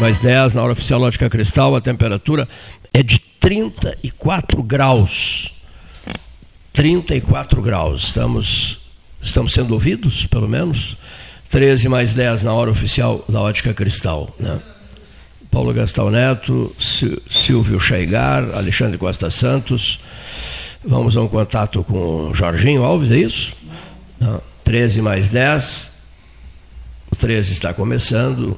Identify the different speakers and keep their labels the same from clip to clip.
Speaker 1: Mais 10, na hora oficial Lógica Cristal, a temperatura é de 34 graus. 34 graus. Estamos, estamos sendo ouvidos, pelo menos? 13 mais 10 na hora oficial da Ótica Cristal. Né? Paulo Gastão Neto, Silvio Chaigar, Alexandre Costa Santos. Vamos a um contato com Jorginho Alves, é isso? Não. 13 mais 10. O 13 está começando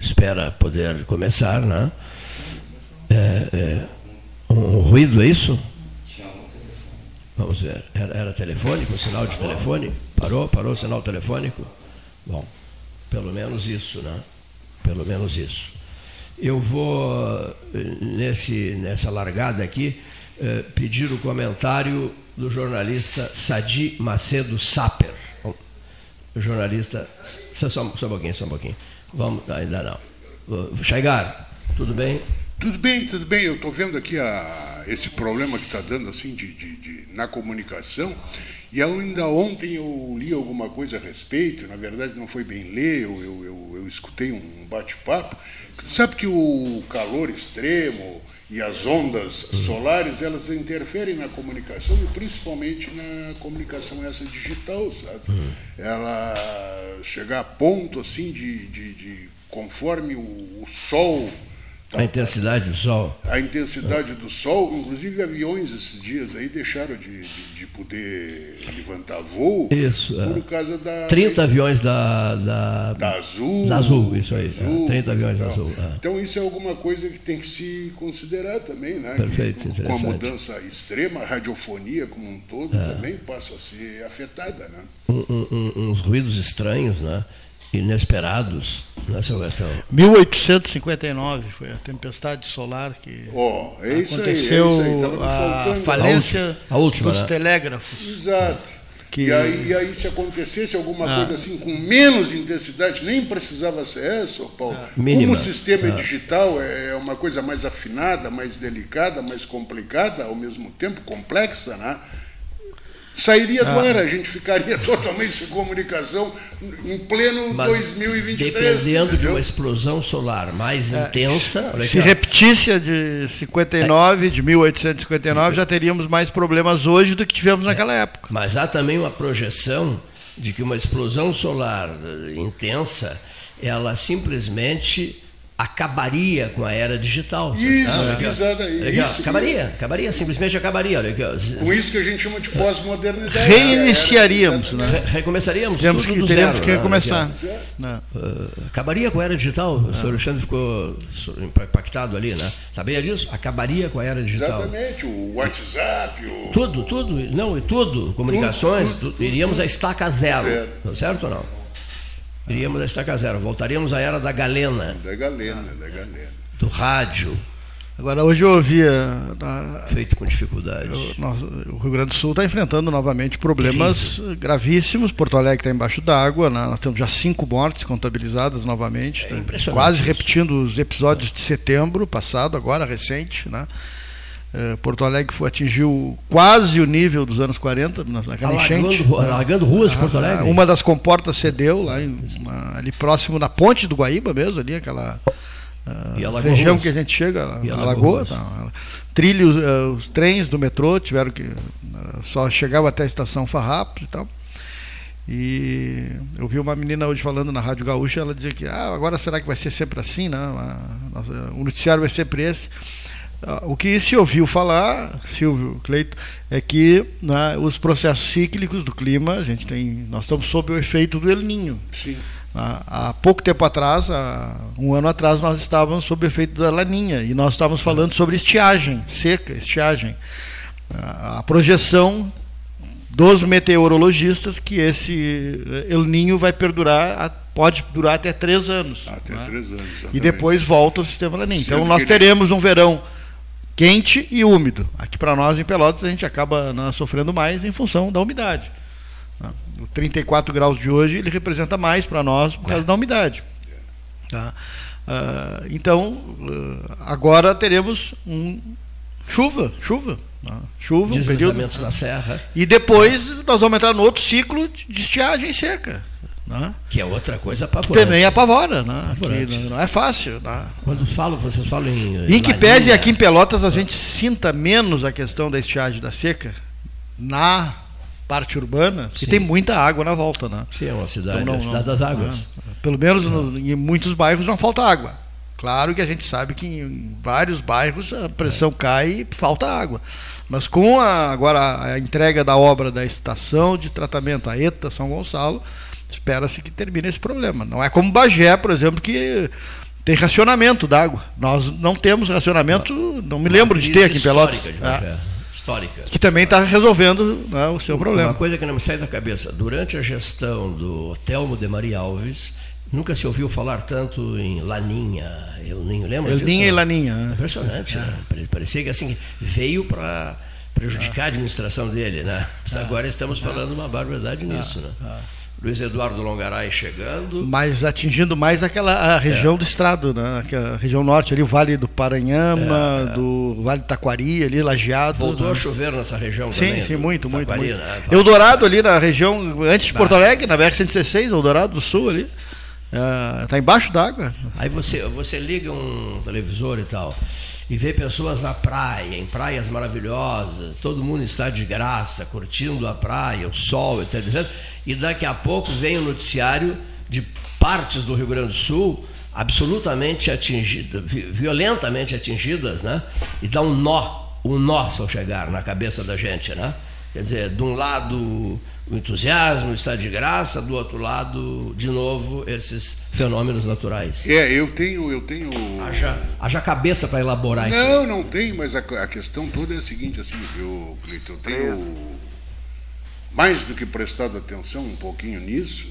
Speaker 1: espera poder começar, né? É, é, um ruído, é isso? Vamos ver. Era, era telefônico, um sinal de telefone? Parou? Parou o sinal telefônico? Bom, pelo menos isso, né? Pelo menos isso. Eu vou, nesse, nessa largada aqui, eh, pedir o comentário do jornalista Sadi Macedo Saper. Jornalista. Só, só um pouquinho, só um pouquinho. Vamos, ainda não. Chegar, tudo bem?
Speaker 2: Tudo bem, tudo bem. Eu estou vendo aqui a, esse problema que está dando assim de, de, de, na comunicação. E ainda ontem eu li alguma coisa a respeito, na verdade não foi bem ler, eu, eu, eu, eu escutei um bate-papo. Sabe que o calor extremo e as ondas solares, elas interferem na comunicação e principalmente na comunicação essa digital, sabe? Uhum. Ela chegar a ponto assim de, de, de conforme o, o sol
Speaker 1: a intensidade do sol.
Speaker 2: A intensidade do sol, inclusive aviões esses dias aí deixaram de, de, de poder levantar voo.
Speaker 1: Isso.
Speaker 2: Por é. causa da.
Speaker 1: 30 aviões da. Da,
Speaker 2: da Azul.
Speaker 1: Da Azul, isso aí. Azul, é, 30 aviões da Azul.
Speaker 2: É. Então isso é alguma coisa que tem que se considerar também, né?
Speaker 1: Perfeito,
Speaker 2: que, Com a mudança extrema, a radiofonia como um todo é. também passa a ser afetada, né?
Speaker 1: Um, um, uns ruídos estranhos, né? inesperados, né, seu Gastão?
Speaker 3: 1859 foi a tempestade solar que
Speaker 2: oh, é
Speaker 3: aconteceu
Speaker 2: aí, é aí,
Speaker 3: a falência
Speaker 1: a última,
Speaker 3: dos
Speaker 1: né?
Speaker 3: telégrafos.
Speaker 2: Exato. Que... E, aí, e aí, se acontecesse alguma ah. coisa assim com menos intensidade, nem precisava ser essa, Paulo. Ah. Como o sistema ah. digital é uma coisa mais afinada, mais delicada, mais complicada, ao mesmo tempo complexa, né? Sairia do ah. ar, a gente ficaria totalmente sem comunicação em pleno Mas 2023.
Speaker 1: Dependendo entendeu? de uma explosão solar mais é, intensa.
Speaker 3: Se repetisse a de 59, é. de 1859, já teríamos mais problemas hoje do que tivemos é. naquela época.
Speaker 1: Mas há também uma projeção de que uma explosão solar intensa, ela simplesmente acabaria com a era digital.
Speaker 2: Isso, é,
Speaker 1: isso, acabaria, acabaria, simplesmente acabaria. Olha aqui, ó.
Speaker 2: Com isso que a gente chama de pós-modernidade.
Speaker 3: Reiniciaríamos, né?
Speaker 1: Re recomeçaríamos
Speaker 3: temos
Speaker 1: tudo que,
Speaker 3: do
Speaker 1: zero.
Speaker 3: Que né? recomeçar.
Speaker 1: Né? Uh, acabaria com a era digital. O senhor Alexandre ficou impactado ali, né? Sabia disso? Acabaria com a era digital.
Speaker 2: Exatamente, o WhatsApp, o...
Speaker 1: Tudo, tudo, não, e tudo, comunicações, tudo, tudo, tudo, iríamos a estaca zero, certo, certo ou não? Iríamos a estaca zero, voltaríamos à era da galena.
Speaker 2: Da galena, da galena.
Speaker 1: Do rádio.
Speaker 3: Agora, hoje eu ouvia.
Speaker 1: Feito com dificuldade.
Speaker 3: O, Rio Grande do Sul está enfrentando novamente problemas gravíssimos. Porto Alegre está embaixo d'água. Né? Nós temos já cinco mortes contabilizadas novamente. É tá quase isso. repetindo os episódios de setembro passado, agora, recente. Né? Eh, Porto Alegre foi, atingiu quase o nível dos anos 40, naquela alagando, enchente.
Speaker 1: Alagando ruas de Porto ah, Alegre.
Speaker 3: Uma das comportas cedeu, lá em, ali próximo na ponte do Guaíba mesmo, ali, aquela. a região que a gente chega, e a Lagoa, tá, trilhos, uh, os trens do metrô tiveram que uh, só chegava até a estação Farrapos e tal. E eu vi uma menina hoje falando na Rádio Gaúcha, ela dizia que ah, agora será que vai ser sempre assim? Não, o noticiário vai ser sempre esse. Ah, o que se ouviu falar, Silvio Cleito, é que né, os processos cíclicos do clima, a gente tem, nós estamos sob o efeito do El Ninho.
Speaker 2: Sim.
Speaker 3: Há, há pouco tempo atrás, há um ano atrás, nós estávamos sob o efeito da laninha e nós estávamos falando sobre estiagem, seca, estiagem. A, a projeção dos meteorologistas que esse El Ninho vai perdurar, pode durar até três anos.
Speaker 2: Até né? três anos. Exatamente.
Speaker 3: E depois volta o sistema laninha. Então nós teremos um verão quente e úmido. Aqui para nós em Pelotas a gente acaba né, sofrendo mais em função da umidade. Né? O 34 graus de hoje ele representa mais para nós por causa é. da umidade. Tá? Uh, então uh, agora teremos um chuva, chuva, né? chuva,
Speaker 1: deslizamentos um na serra
Speaker 3: e depois nós vamos entrar no outro ciclo de estiagem seca. Né?
Speaker 1: Que é outra coisa apavorante.
Speaker 3: Também apavora, né? Não, não, é fácil. Né?
Speaker 1: Quando falam, vocês falam
Speaker 3: em. Em que pese aqui em Pelotas a gente sinta menos a questão da estiagem da seca na parte urbana, que tem muita água na volta, né?
Speaker 1: Sim, é uma cidade, então, não, é a cidade das águas.
Speaker 3: Né? Pelo menos no, em muitos bairros não falta água. Claro que a gente sabe que em vários bairros a pressão é. cai e falta água. Mas com a, agora a entrega da obra da estação de tratamento, a ETA São Gonçalo, espera-se que termine esse problema. Não é como Bagé, por exemplo, que tem racionamento d'água. Nós não temos racionamento, não me lembro de ter aqui em Pelotas. De Bagé. É. Histórica. Que também está resolvendo né, o seu problema.
Speaker 1: Uma coisa que não me sai da cabeça: durante a gestão do Telmo de Maria Alves, nunca se ouviu falar tanto em Laninha. Eu nem lembro
Speaker 3: disso. e Laninha.
Speaker 1: Né? Impressionante, é. né? Parecia que assim veio para prejudicar a administração dele, né? É. Agora estamos falando uma barbaridade nisso, né? Luiz Eduardo Longaray chegando.
Speaker 3: Mas atingindo mais aquela região é. do estado, né? Aquela região norte, ali, o Vale do Paranhama, é. do Vale do Taquari, ali, Lajeado.
Speaker 1: Voltou
Speaker 3: né?
Speaker 1: a chover nessa região
Speaker 3: sim,
Speaker 1: também.
Speaker 3: Sim, sim, muito, muito. muito. Né? Eldorado ali na região, antes de Porto Alegre, na BR-116, Eldorado do Sul ali. Está é, embaixo d'água.
Speaker 1: Aí você, você liga um televisor e tal e vê pessoas na praia, em praias maravilhosas, todo mundo está de graça, curtindo a praia, o sol, etc, etc. E daqui a pouco vem o noticiário de partes do Rio Grande do Sul absolutamente atingidas, violentamente atingidas, né? E dá um nó, um nó ao chegar na cabeça da gente, né? Quer dizer, de um lado o entusiasmo, está de graça, do outro lado, de novo, esses fenômenos naturais.
Speaker 2: É, eu tenho. Eu tenho...
Speaker 1: Haja, haja cabeça para elaborar
Speaker 2: não, isso. Não, não tem, mas a, a, questão toda é a seguinte, assim, eu, eu tenho mais do que prestado atenção um pouquinho nisso,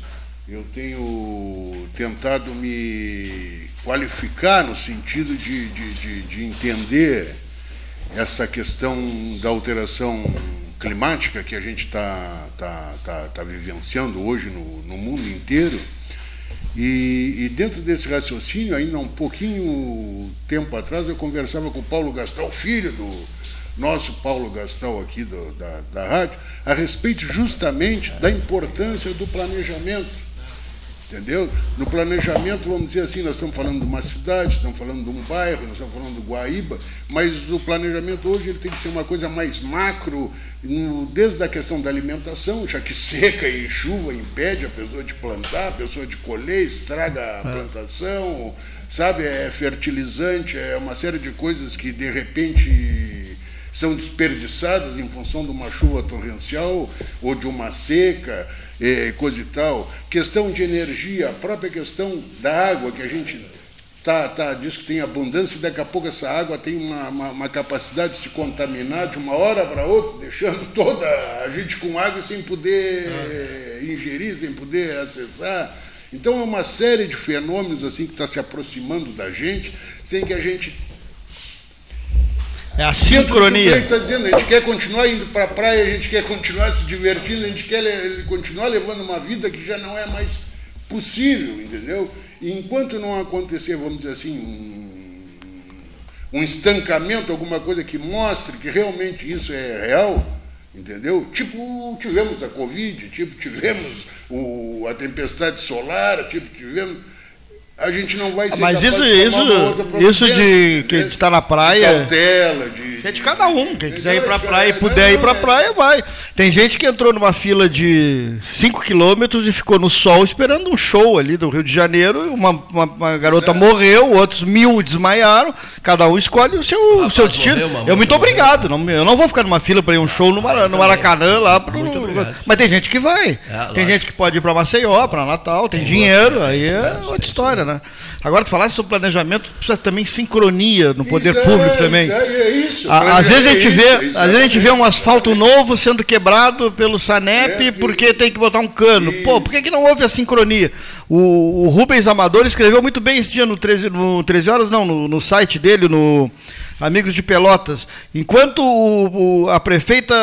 Speaker 2: eu tenho tentado me qualificar no sentido de, de, de, de entender essa questão da alteração climática que a gente está tá, tá, tá vivenciando hoje no, no mundo inteiro. E, e, dentro desse raciocínio, ainda um pouquinho tempo atrás, eu conversava com o Paulo Gastal, filho do nosso Paulo Gastal aqui do, da, da rádio, a respeito justamente da importância do planejamento Entendeu? No planejamento, vamos dizer assim, nós estamos falando de uma cidade, estamos falando de um bairro, nós estamos falando do Guaíba, mas o planejamento hoje ele tem que ser uma coisa mais macro, desde a questão da alimentação, já que seca e chuva impede a pessoa de plantar, a pessoa de colher, estraga a é. plantação, sabe? É fertilizante, é uma série de coisas que de repente são desperdiçadas em função de uma chuva torrencial ou de uma seca é, coisa e tal, questão de energia, a própria questão da água, que a gente tá, tá, diz que tem abundância, e daqui a pouco essa água tem uma, uma, uma capacidade de se contaminar de uma hora para outra, deixando toda a gente com água sem poder ah. ingerir, sem poder acessar. Então é uma série de fenômenos assim que está se aproximando da gente, sem que a gente
Speaker 3: é a sincronia.
Speaker 2: Está dizendo, a gente quer continuar indo para a praia, a gente quer continuar se divertindo, a gente quer continuar levando uma vida que já não é mais possível, entendeu? E enquanto não acontecer, vamos dizer assim, um, um estancamento, alguma coisa que mostre que realmente isso é real, entendeu? Tipo, tivemos a Covid, tipo, tivemos o, a tempestade solar, tipo, tivemos a gente não vai ser
Speaker 3: Mas isso, isso, isso de que está na praia.
Speaker 2: De cautela, de,
Speaker 3: é de cada um. Quem quiser ir para a praia e puder ir para a praia, vai. Tem gente que entrou numa fila de 5 quilômetros e ficou no sol esperando um show ali do Rio de Janeiro. Uma, uma, uma garota morreu, outros mil desmaiaram. Cada um escolhe o seu, o seu destino. Morreu, eu muito obrigado. Não, eu não vou ficar numa fila para ir um show no, Mar, no Maracanã lá. Pro, mas tem gente que vai. É, tem gente que pode ir para Maceió, para Natal, tem, tem dinheiro. Aí é outra história, né? Agora, tu falasse sobre planejamento, precisa também sincronia no poder isso público é, também. É, isso, às vezes a gente vê, isso, às vezes a gente vê um asfalto novo sendo quebrado pelo Sanep é, porque tem que botar um cano. Pô, por que, que não houve a sincronia? O, o Rubens Amador escreveu muito bem esse dia no 13, no 13 horas, não, no, no site dele, no amigos de Pelotas, enquanto o, o, a prefeita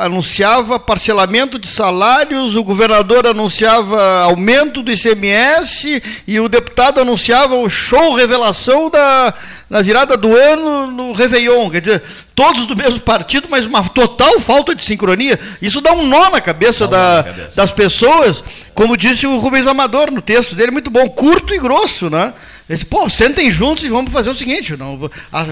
Speaker 3: anunciava parcelamento de salários, o governador anunciava aumento do ICMS e o deputado anunciava o show revelação da, na virada do ano no Réveillon. Quer dizer, todos do mesmo partido, mas uma total falta de sincronia. Isso dá um nó na cabeça, da, na cabeça. das pessoas, como disse o Rubens Amador no texto dele, muito bom, curto e grosso, né? Ele disse, pô, sentem juntos e vamos fazer o seguinte, não, a, a,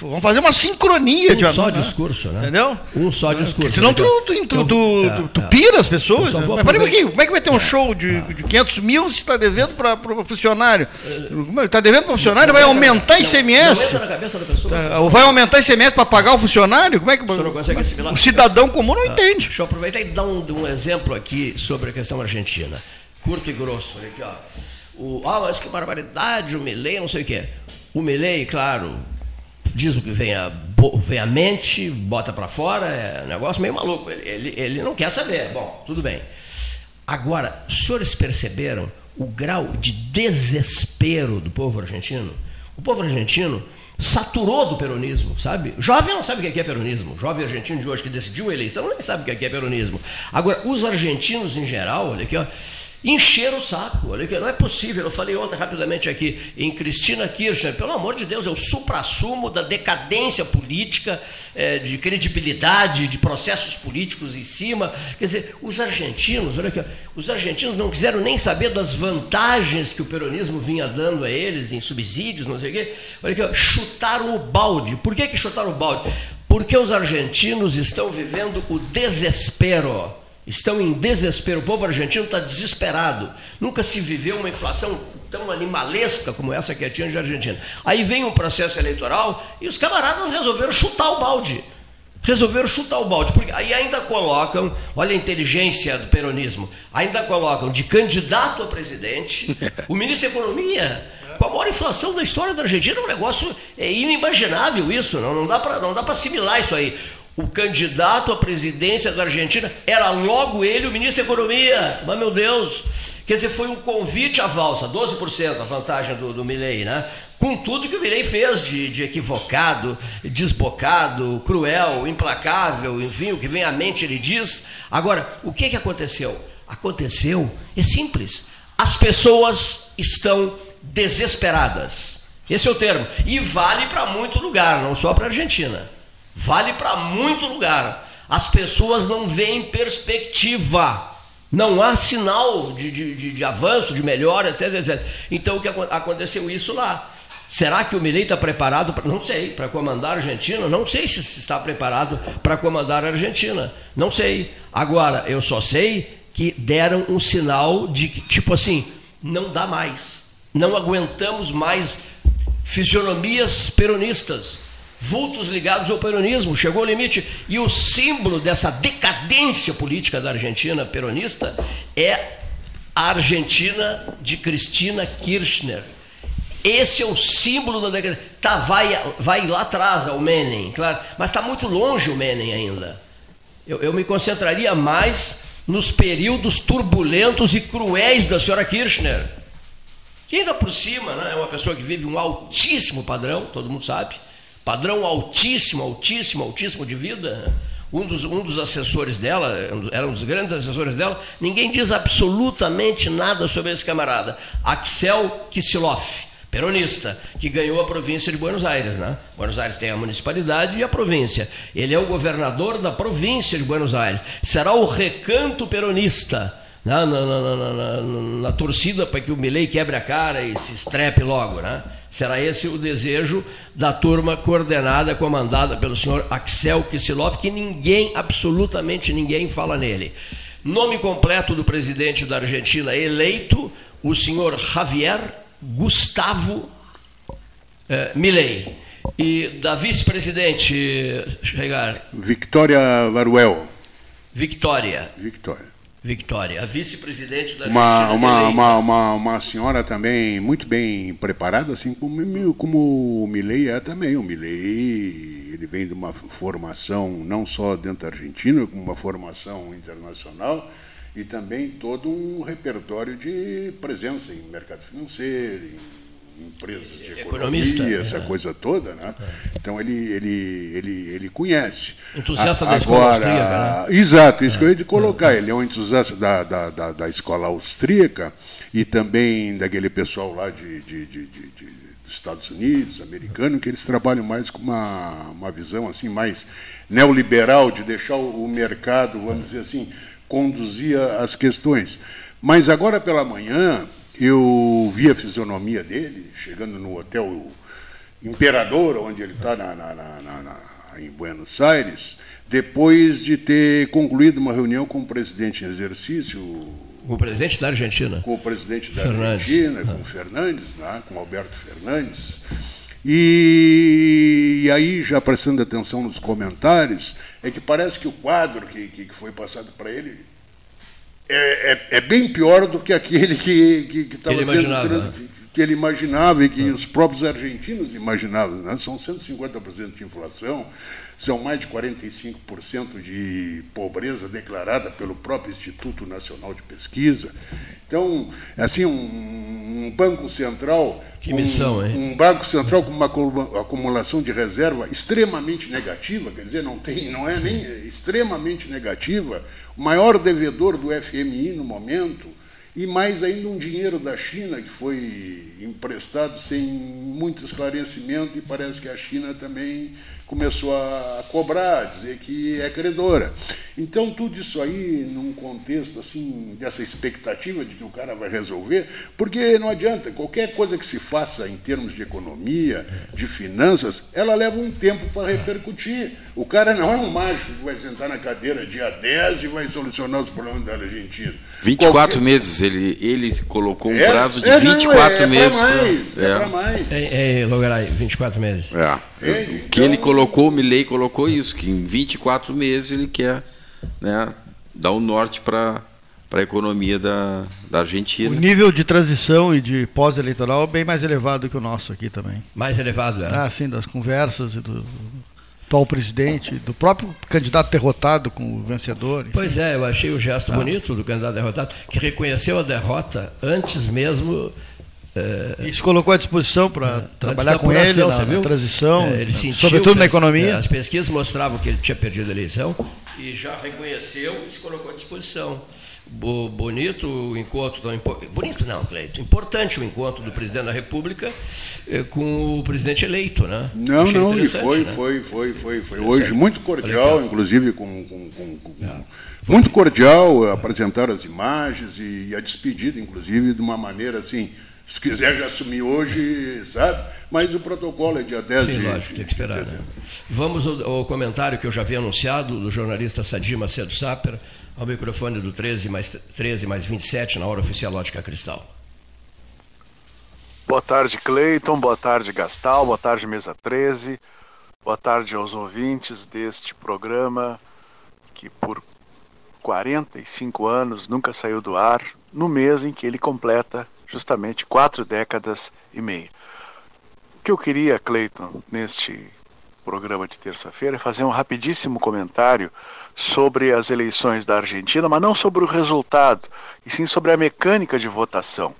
Speaker 3: vamos fazer uma sincronia
Speaker 1: um de só né? discurso, né?
Speaker 3: Entendeu?
Speaker 1: Um só discurso.
Speaker 3: Senão tu, tu, tu, tu, é, tu é. pira as pessoas. Né? Mas peraí aqui, como é que vai ter um é. show de, de 500 mil se está devendo para o funcionário? Está devendo para o funcionário, vai aumentar ICMS? Não entra na cabeça da pessoa. Tá, vai aumentar ICMS para pagar o funcionário? Como é que o, o cidadão comum não entende?
Speaker 1: Deixa eu aproveitar e dar um, um exemplo aqui sobre a questão argentina. Curto e grosso. Olha aqui, ó. O, ah, mas que barbaridade, o Milley, não sei o quê. O Milley, claro, diz o que vem à, vem à mente, bota para fora, é um negócio meio maluco. Ele, ele, ele não quer saber. Bom, tudo bem. Agora, os senhores perceberam o grau de desespero do povo argentino? O povo argentino saturou do peronismo, sabe? Jovem não sabe o que é peronismo. O jovem argentino de hoje que decidiu a eleição nem sabe o que é peronismo. Agora, os argentinos em geral, olha aqui, ó, encher o saco. Olha que não é possível. Eu falei ontem rapidamente aqui em Cristina Kirchner. Pelo amor de Deus, é o supra-sumo da decadência política, é, de credibilidade, de processos políticos em cima. Quer dizer, os argentinos, olha aqui, os argentinos não quiseram nem saber das vantagens que o peronismo vinha dando a eles em subsídios, não sei o quê. Olha aqui, chutaram o balde. Por que, que chutaram o balde? Porque os argentinos estão vivendo o desespero estão em desespero. O povo argentino está desesperado. Nunca se viveu uma inflação tão animalesca como essa que tinha de Argentina. Aí vem um processo eleitoral e os camaradas resolveram chutar o balde. Resolveram chutar o balde, porque aí ainda colocam, olha a inteligência do peronismo, ainda colocam de candidato a presidente o ministro da Economia, com a maior inflação da história da Argentina, um negócio é inimaginável isso, não, não dá para assimilar isso aí o candidato à presidência da Argentina era logo ele, o ministro da Economia. Mas, meu Deus, quer dizer, foi um convite à valsa, 12% a vantagem do, do Milley, né? Com tudo que o Milley fez de, de, equivocado, desbocado, cruel, implacável, enfim, o que vem à mente ele diz. Agora, o que, que aconteceu? Aconteceu, é simples, as pessoas estão desesperadas. Esse é o termo. E vale para muito lugar, não só para a Argentina. Vale para muito lugar. As pessoas não veem perspectiva. Não há sinal de, de, de, de avanço, de melhora, etc, etc. Então, o que aconteceu isso lá? Será que o Milei está preparado? Não sei, para comandar a Argentina? Não sei se está preparado para comandar a Argentina. Não sei. Agora, eu só sei que deram um sinal de que, tipo assim, não dá mais. Não aguentamos mais fisionomias peronistas vultos ligados ao peronismo, chegou ao limite. E o símbolo dessa decadência política da Argentina peronista é a Argentina de Cristina Kirchner. Esse é o símbolo da decadência. Tá, vai, vai lá atrás ao Menem, claro, mas está muito longe o Menem ainda. Eu, eu me concentraria mais nos períodos turbulentos e cruéis da senhora Kirchner, que ainda por cima né, é uma pessoa que vive um altíssimo padrão, todo mundo sabe, padrão altíssimo, altíssimo, altíssimo de vida. Um dos, um dos assessores dela, era um dos grandes assessores dela, ninguém diz absolutamente nada sobre esse camarada. Axel Kicillof, peronista, que ganhou a província de Buenos Aires. Né? Buenos Aires tem a municipalidade e a província. Ele é o governador da província de Buenos Aires. Será o recanto peronista na, na, na, na torcida para que o Milley quebre a cara e se estrepe logo. Né? Será esse o desejo da turma coordenada, comandada pelo senhor Axel Kisilov, que ninguém, absolutamente ninguém, fala nele. Nome completo do presidente da Argentina eleito, o senhor Javier Gustavo eh, Milley. E da vice-presidente, chegar.
Speaker 2: Victoria Varuel.
Speaker 1: Victoria.
Speaker 2: Victoria.
Speaker 1: Victoria, a vice-presidente da
Speaker 2: uma, uma, uma, uma, uma, senhora também muito bem preparada, assim como, como o Milley é também. O Milley ele vem de uma formação não só dentro da Argentina, como uma formação internacional e também todo um repertório de presença em mercado financeiro, em empresas de Economista, economia, essa é. coisa toda, né? Então ele, ele, ele, ele conhece.
Speaker 1: Entusiasta a, da escola austríaca,
Speaker 2: né? Exato, isso é. que eu ia te colocar. Ele é um entusiasta da, da, da, da, escola austríaca e também daquele pessoal lá de, de, de, de dos Estados Unidos, americano, que eles trabalham mais com uma, uma visão assim mais neoliberal de deixar o mercado, vamos dizer assim, conduzir as questões. Mas agora pela manhã, eu vi a fisionomia dele, chegando no hotel Imperador, onde ele está em Buenos Aires, depois de ter concluído uma reunião com o presidente em exercício.
Speaker 1: Com o presidente da Argentina.
Speaker 2: Com o presidente da Fernandes. Argentina, com o Fernandes, né, com Alberto Fernandes. E, e, aí, já prestando atenção nos comentários, é que parece que o quadro que, que foi passado para ele é, é, é, bem pior do que aquele que estava sendo imaginava. Que ele imaginava e que os próprios argentinos imaginavam. Né? São 150% de inflação, são mais de 45% de pobreza declarada pelo próprio Instituto Nacional de Pesquisa. Então, assim, um, um banco central.
Speaker 1: Que missão,
Speaker 2: um,
Speaker 1: hein?
Speaker 2: Um banco central com uma acumulação de reserva extremamente negativa, quer dizer, não, tem, não é nem extremamente negativa, o maior devedor do FMI no momento, e mais ainda um dinheiro da China que foi emprestado sem muito esclarecimento, e parece que a China também começou a cobrar, dizer que é credora. Então, tudo isso aí, num contexto assim, dessa expectativa de que o cara vai resolver, porque não adianta, qualquer coisa que se faça em termos de economia, de finanças, ela leva um tempo para repercutir. O cara não é um mágico que vai sentar na cadeira dia 10 e vai solucionar os problemas da Argentina.
Speaker 4: 24 qualquer... meses, ele, ele colocou um é, prazo de é, 24 não, é,
Speaker 2: meses.
Speaker 4: É
Speaker 2: para mais, é, é para mais.
Speaker 1: É, é, Logaray, 24 meses.
Speaker 4: É. É, então... que ele colocou, o Milley colocou isso, que em 24 meses ele quer né, dar o um norte para para a economia da, da Argentina.
Speaker 3: O nível de transição e de pós-eleitoral é bem mais elevado que o nosso aqui também.
Speaker 1: Mais elevado, é?
Speaker 3: Ah, sim, das conversas e do atual presidente, do próprio candidato derrotado com o vencedor. Enfim.
Speaker 1: Pois é, eu achei o gesto ah. bonito do candidato derrotado, que reconheceu a derrota antes mesmo
Speaker 3: é, e se colocou à disposição para é, trabalhar com ele na, na transição,
Speaker 1: é, ele sentiu
Speaker 3: sobretudo na economia.
Speaker 1: É, as pesquisas mostravam que ele tinha perdido a eleição e já reconheceu e se colocou à disposição. Bonito o encontro, bonito não, Cleito, importante o encontro do presidente da República eh, com o presidente eleito, né?
Speaker 2: Não, Achei não, e foi, né? foi, foi, foi, foi hoje muito cordial, inclusive com, com, com, com é. muito cordial, apresentaram as imagens e a despedida, inclusive, de uma maneira assim, se quiser já assumir hoje, sabe? Mas o protocolo é dia 10 Sim,
Speaker 1: de lógico, tem que esperar. Né? Vamos ao, ao, comentário que eu já havia anunciado do jornalista Sadir Macedo Saper, ao microfone do 13 mais, 13 mais 27 na hora oficial Lógica Cristal.
Speaker 5: Boa tarde, Cleiton. Boa tarde, Gastal. Boa tarde, Mesa 13. Boa tarde aos ouvintes deste programa que por 45 anos nunca saiu do ar, no mês em que ele completa justamente quatro décadas e meia. O que eu queria, Cleiton, neste programa de terça-feira é fazer um rapidíssimo comentário sobre as eleições da Argentina, mas não sobre o resultado, e sim sobre a mecânica de votação.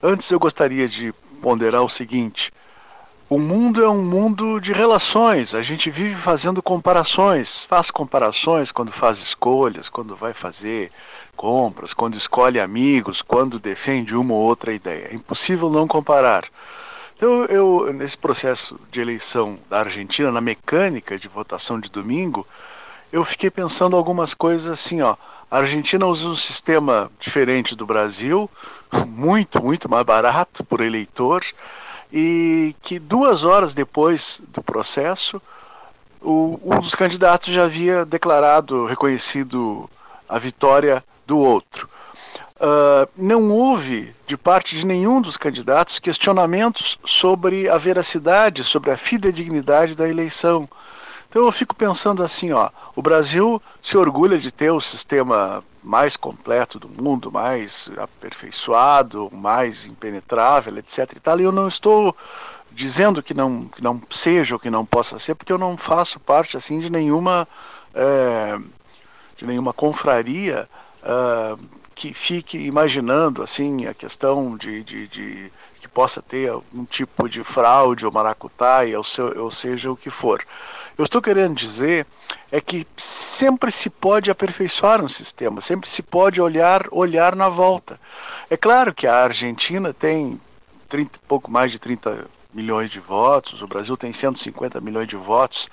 Speaker 5: Antes eu gostaria de ponderar o seguinte: o mundo é um mundo de relações, a gente vive fazendo comparações, faz comparações quando faz escolhas, quando vai fazer compras, quando escolhe amigos, quando defende uma ou outra ideia. É impossível não comparar. Então, eu, nesse processo de eleição da Argentina, na mecânica de votação de domingo, eu fiquei pensando algumas coisas assim, ó. A Argentina usa um sistema diferente do Brasil, muito, muito mais barato por eleitor, e que duas horas depois do processo, o, um dos candidatos já havia declarado, reconhecido a vitória do outro. Uh, não houve, de parte de nenhum dos candidatos, questionamentos sobre a veracidade, sobre a fidedignidade da eleição. Então eu fico pensando assim, ó, o Brasil se orgulha de ter o sistema mais completo do mundo, mais aperfeiçoado, mais impenetrável, etc. E, tal, e eu não estou dizendo que não, que não seja ou que não possa ser, porque eu não faço parte assim de nenhuma é, de nenhuma confraria uh, que fique imaginando assim a questão de, de, de, que possa ter algum tipo de fraude ou maracutaia, ou, seu, ou seja o que for. Eu estou querendo dizer é que sempre se pode aperfeiçoar um sistema, sempre se pode olhar olhar na volta. É claro que a Argentina tem 30, pouco mais de 30 milhões de votos, o Brasil tem 150 milhões de votos,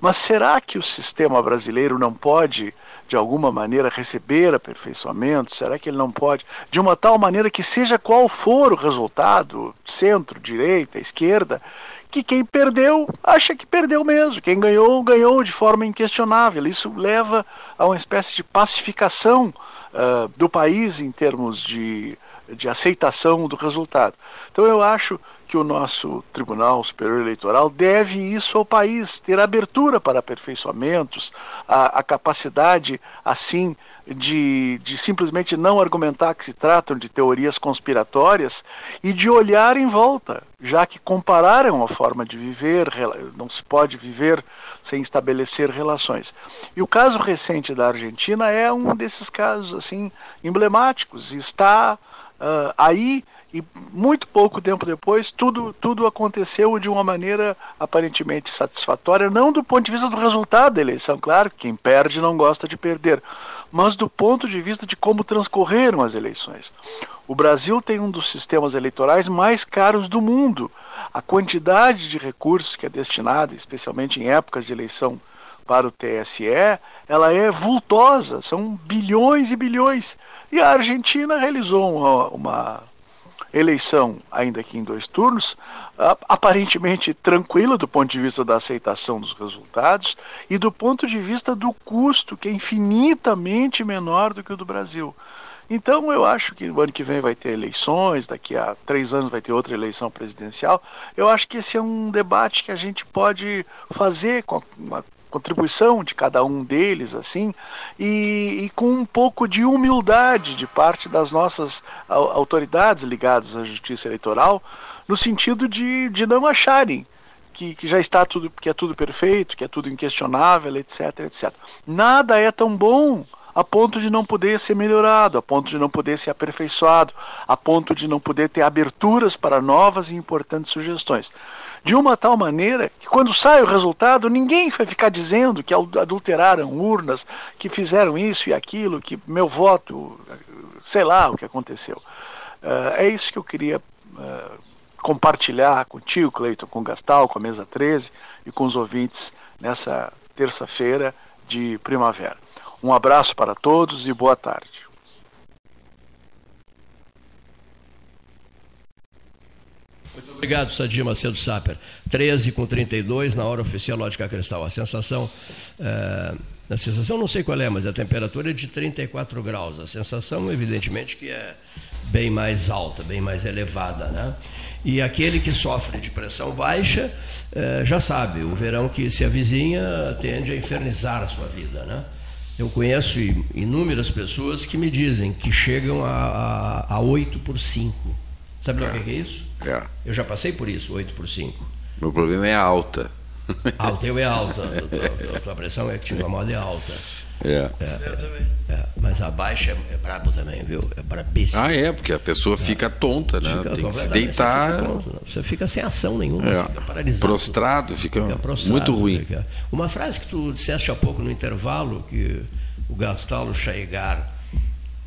Speaker 5: mas será que o sistema brasileiro não pode de alguma maneira receber aperfeiçoamento? Será que ele não pode, de uma tal maneira que seja qual for o resultado, centro, direita, esquerda, que quem perdeu acha que perdeu mesmo, quem ganhou, ganhou de forma inquestionável. Isso leva a uma espécie de pacificação uh, do país em termos de, de aceitação do resultado. Então eu acho que o nosso Tribunal Superior Eleitoral deve isso ao país, ter abertura para aperfeiçoamentos, a, a capacidade, assim, de, de simplesmente não argumentar que se tratam de teorias conspiratórias e de olhar em volta, já que comparar é uma forma de viver, não se pode viver sem estabelecer relações. E o caso recente da Argentina é um desses casos assim emblemáticos, está uh, aí e muito pouco tempo depois tudo, tudo aconteceu de uma maneira aparentemente satisfatória, não do ponto de vista do resultado da eleição, claro, quem perde não gosta de perder, mas do ponto de vista de como transcorreram as eleições. O Brasil tem um dos sistemas eleitorais mais caros do mundo. A quantidade de recursos que é destinada, especialmente em épocas de eleição para o TSE, ela é vultosa, são bilhões e bilhões. E a Argentina realizou uma, uma eleição, ainda que em dois turnos, aparentemente tranquila do ponto de vista da aceitação dos resultados e do ponto de vista do custo, que é infinitamente menor do que o do Brasil. Então, eu acho que o ano que vem vai ter eleições, daqui a três anos vai ter outra eleição presidencial. Eu acho que esse é um debate que a gente pode fazer com uma contribuição de cada um deles, assim, e, e, com um pouco de humildade de parte das nossas autoridades ligadas à justiça eleitoral, no sentido de, de não acharem que, que já está tudo, que é tudo perfeito, que é tudo inquestionável, etc, etc. Nada é tão bom a ponto de não poder ser melhorado, a ponto de não poder ser aperfeiçoado, a ponto de não poder ter aberturas para novas e importantes sugestões. De uma tal maneira que quando sai o resultado, ninguém vai ficar dizendo que adulteraram urnas, que fizeram isso e aquilo, que meu voto, sei lá o que aconteceu. Uh, é isso que eu queria uh, compartilhar contigo, Cleiton, com o Gastal, com a mesa 13 e com os ouvintes nessa terça-feira de primavera. Um abraço para todos e boa tarde.
Speaker 1: Muito obrigado, Sadia Macedo Saper. 13 com 32 na hora oficial Lógica Cristal. A sensação, é, a sensação não sei qual é, mas a temperatura é de 34 graus. A sensação, evidentemente, que é bem mais alta, bem mais elevada, né? E aquele que sofre de pressão baixa é, já sabe, o verão que se avizinha tende a infernizar a sua vida, né? Eu conheço inúmeras pessoas que me dizem que chegam a, a, a 8 por 5. Sabe é. o que é isso? É. Eu já passei por isso, 8 por 5.
Speaker 4: Meu problema é alta.
Speaker 1: Ah, o teu é alta. A tua pressão é que te incomoda é alta.
Speaker 4: É.
Speaker 1: é, é, é mas a baixa é, é brabo também, viu? É brabíssimo.
Speaker 4: Ah, é, porque a pessoa fica tonta, né? Fica, Tem que se deitar.
Speaker 1: Você fica, tonto, você fica, sem ação nenhuma, é. fica paralisado.
Speaker 4: Prostrado, fica, fica prostrado, muito ruim. Fica...
Speaker 1: Uma frase que tu disseste há pouco no intervalo, que o Gastalo Chaigar,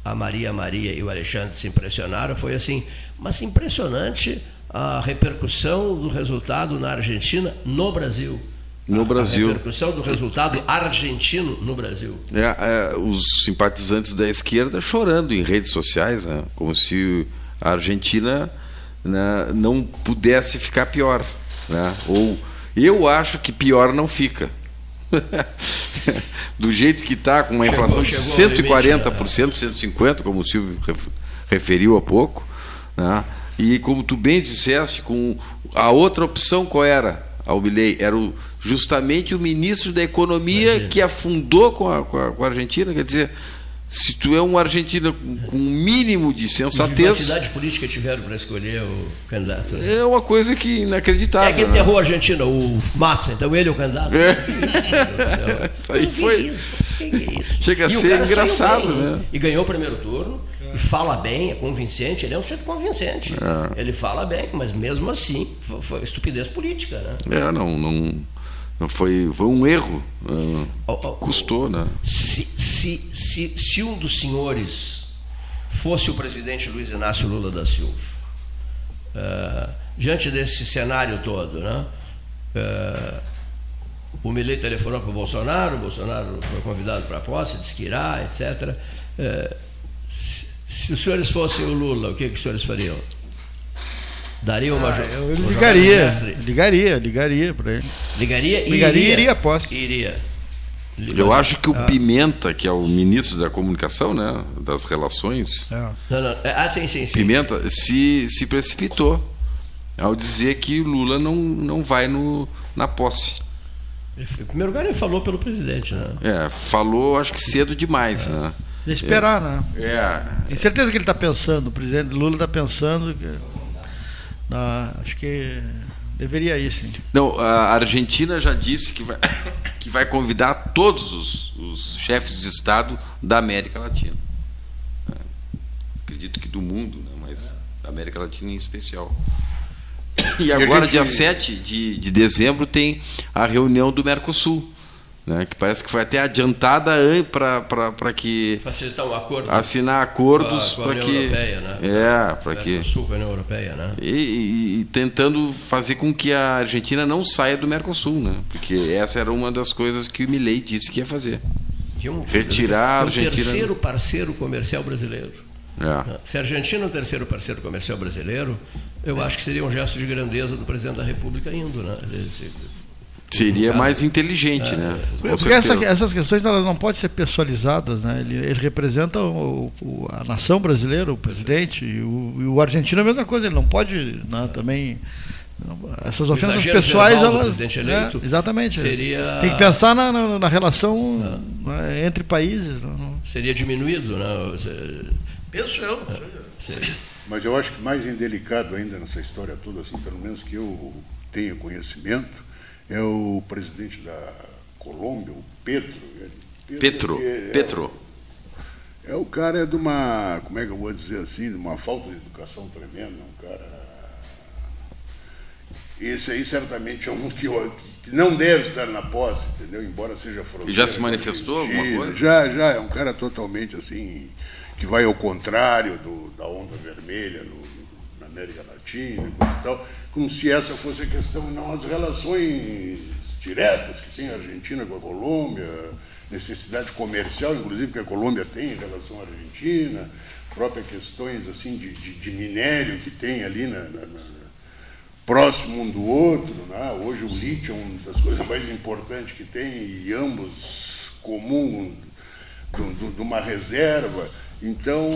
Speaker 1: a Maria Maria e o Alexandre se impressionaram, foi assim, mas impressionante a repercussão do resultado na Argentina no Brasil.
Speaker 4: no a, Brasil.
Speaker 1: A repercussão do resultado argentino no Brasil.
Speaker 4: É, é, os simpatizantes da esquerda chorando em redes sociais, né? como se a Argentina né, não pudesse ficar pior. Né? Ou eu acho que pior não fica. Do jeito que está, com uma inflação chegou, de 140%, 150%, como o Silvio referiu há pouco, né? e como tu bem disseste, com a outra opção qual era? Ao Milley, era o, justamente o ministro da Economia Imagina. que afundou com a, com a, com a Argentina, quer dizer, se tu é um argentino com um mínimo de sensatez.
Speaker 1: Que cidade política tiveram para escolher o candidato?
Speaker 4: Né? É uma coisa que inacreditável. É
Speaker 1: que enterrou né? a Argentina, o Massa, então ele é o candidato. É.
Speaker 4: Isso aí foi. Chega a ser engraçado, bem, né?
Speaker 1: E ganhou o primeiro turno, e fala bem, é convincente, ele é um sujeito convincente. É. Ele fala bem, mas mesmo assim, foi, foi estupidez política, né?
Speaker 4: É, não, não foi, foi um erro. Uh, oh, custou, né?
Speaker 1: Se, se, se, se um dos senhores fosse o presidente Luiz Inácio Lula da Silva, uh, diante desse cenário todo, né? Uh, o Milei telefonou para o Bolsonaro, o Bolsonaro foi convidado para a posse, disse que irá, etc. Se, se os senhores fossem o Lula, o que, que os senhores fariam? Daria uma. Ah,
Speaker 3: eu ligaria, ligaria, ligaria para ele.
Speaker 1: Ligaria e
Speaker 3: ligaria, iria, iria posse.
Speaker 1: Iria.
Speaker 4: Eu acho que o ah. Pimenta, que é o ministro da comunicação, né, das relações.
Speaker 1: É. Não, não. É, ah, sim, sim, sim.
Speaker 4: Pimenta se, se precipitou ao dizer que Lula não, não vai no, na posse.
Speaker 1: Em primeiro lugar, ele falou pelo presidente, né?
Speaker 4: É, falou, acho que cedo demais, é. né?
Speaker 3: De esperar, é. né?
Speaker 4: É.
Speaker 3: Tem certeza que ele está pensando, o presidente Lula está pensando. Que acho que deveria ir, sim.
Speaker 4: Não, a Argentina já disse que vai, que vai convidar todos os, os chefes de Estado da América Latina. É, acredito que do mundo, né, mas da América Latina em especial. E agora, dia 7 de, de dezembro, tem a reunião do Mercosul né, que parece que foi até adiantada para que
Speaker 1: facilitar um acordo
Speaker 4: assinar acordos para que
Speaker 1: Europeia, né?
Speaker 4: é para que
Speaker 1: Mercosul, União Europeia, né?
Speaker 4: E, e, e, tentando fazer com que a Argentina não saia do Mercosul, né? Porque essa era uma das coisas que o Milei disse que ia fazer. Um, Retirar a Argentina. O
Speaker 1: terceiro parceiro comercial brasileiro. É. Se a Argentina é o terceiro parceiro comercial brasileiro, eu acho que seria um gesto de grandeza do presidente da República indo, né?
Speaker 4: Seria mais inteligente, é, né?
Speaker 3: Porque essa, essas questões elas não podem ser pessoalizadas, né? Ele, ele representa o, o, a nação brasileira, o presidente, e o, e o argentino é a mesma coisa, ele não pode né, também. Essas ofensas pessoais, elas.
Speaker 1: É, eleito
Speaker 3: exatamente.
Speaker 1: Seria...
Speaker 3: Tem que pensar na, na, na relação né, entre países. Não...
Speaker 1: Seria diminuído, né?
Speaker 3: Penso eu.
Speaker 2: É, Mas eu acho que mais indelicado ainda nessa história toda, assim, pelo menos que eu tenha conhecimento, é o presidente da Colômbia, o Pedro.
Speaker 4: Pedro. Petro. É, Petro.
Speaker 2: É, é, o cara é de uma, como é que eu vou dizer assim, de uma falta de educação tremenda, um cara. Esse aí certamente é um que, que não deve estar na posse, entendeu? Embora seja fronteira.
Speaker 4: E já se manifestou alguma coisa?
Speaker 2: Já, já, é um cara totalmente assim, que vai ao contrário do, da onda vermelha no, na América Latina e tal como se essa fosse a questão, não as relações diretas que tem a Argentina com a Colômbia, necessidade comercial, inclusive que a Colômbia tem em relação à Argentina, próprias questões assim de, de, de minério que tem ali na, na, na, próximo um do outro. Né? Hoje o lítio é uma das coisas mais importantes que tem e ambos comum de uma reserva. Então,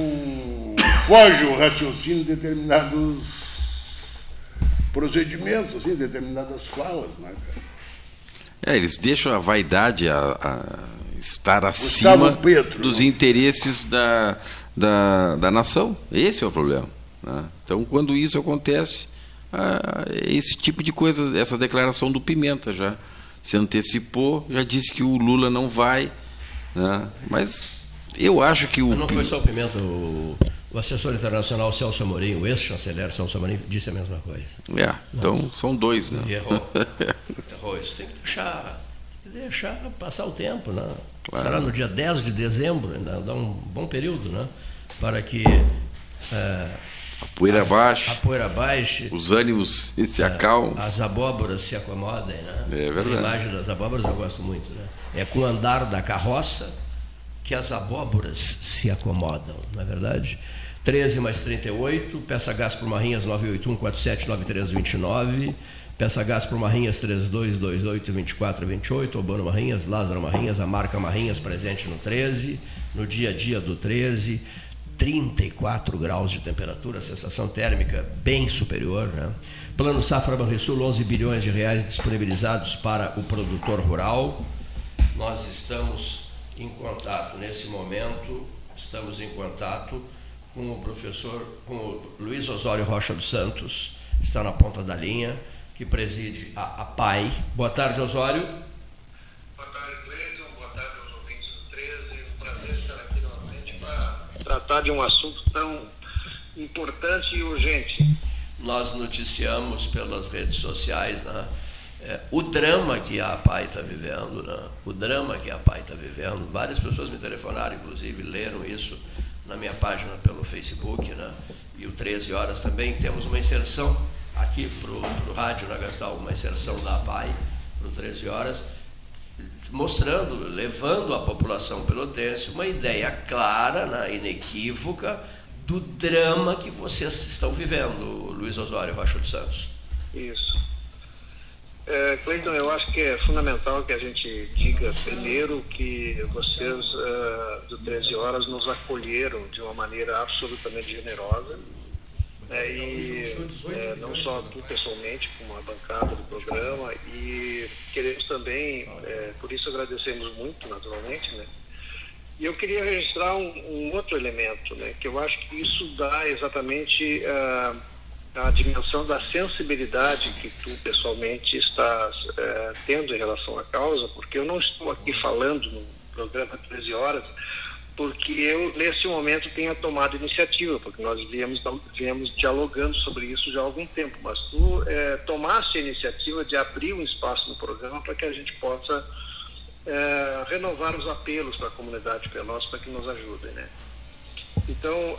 Speaker 2: foge o raciocínio de determinados procedimentos, assim, determinadas falas, né, cara?
Speaker 4: É, eles deixam a vaidade a, a estar acima Petro, dos não? interesses da, da, da nação. Esse é o problema. Né? Então, quando isso acontece, ah, esse tipo de coisa, essa declaração do Pimenta já se antecipou, já disse que o Lula não vai. Né? Mas eu acho que o.
Speaker 1: Mas não foi só o Pimenta, o o assessor internacional Celso Amorim, o ex-chanceler Celso Amorim, disse a mesma coisa.
Speaker 4: É, então são dois, né?
Speaker 1: E errou. errou isso. Tem que deixar, tem que deixar passar o tempo, né? Claro. Será no dia 10 de dezembro, ainda dá um bom período, né? Para que é,
Speaker 4: A poeira baixa.
Speaker 1: A poeira baixa.
Speaker 4: Os ânimos se acalmam.
Speaker 1: As abóboras se acomodem, né?
Speaker 4: É verdade.
Speaker 1: A imagem das abóboras eu gosto muito, né? É com o andar da carroça que as abóboras se acomodam, não é verdade? 13 mais 38, peça gás para Marrinhas 981479329, peça gás para Marrinhas 32282428, Urbano Marrinhas, Lázaro Marrinhas, a marca Marrinhas presente no 13, no dia a dia do 13, 34 graus de temperatura, sensação térmica bem superior, né? Plano Safra Banrisul, 11 bilhões de reais disponibilizados para o produtor rural. Nós estamos em contato nesse momento, estamos em contato com o professor, com o Luiz Osório Rocha dos Santos, está na ponta da linha, que preside a, a PAI. Boa tarde, Osório.
Speaker 6: Boa tarde, Cleiton. Boa tarde aos ouvintes do 13. Um prazer estar aqui novamente para tratar de um assunto tão importante e urgente.
Speaker 1: Nós noticiamos pelas redes sociais, né? é, o drama que a PAI está vivendo, né? o drama que a PAI está vivendo. Várias pessoas me telefonaram, inclusive, leram isso na minha página pelo Facebook, né? e o 13 Horas também. Temos uma inserção aqui para o rádio, na né, Gastal, uma inserção da PAI para o 13 Horas, mostrando, levando à população pelotense uma ideia clara, né? inequívoca, do drama que vocês estão vivendo, Luiz Osório Rocha dos Santos.
Speaker 6: Isso. É, Cleiton, eu acho que é fundamental que a gente diga primeiro que vocês uh, do 13 Horas nos acolheram de uma maneira absolutamente generosa. Né, e é, não só tu pessoalmente, como a bancada do programa, e queremos também, é, por isso agradecemos muito, naturalmente, né? E eu queria registrar um, um outro elemento, né? Que eu acho que isso dá exatamente uh, a dimensão da sensibilidade que tu pessoalmente estás é, tendo em relação à causa, porque eu não estou aqui falando no programa 13 horas, porque eu nesse momento tenha tomado iniciativa, porque nós viemos, viemos dialogando sobre isso já há algum tempo, mas tu é, tomaste a iniciativa de abrir um espaço no programa para que a gente possa é, renovar os apelos para a comunidade Pelotas para que nos ajudem, né? Então,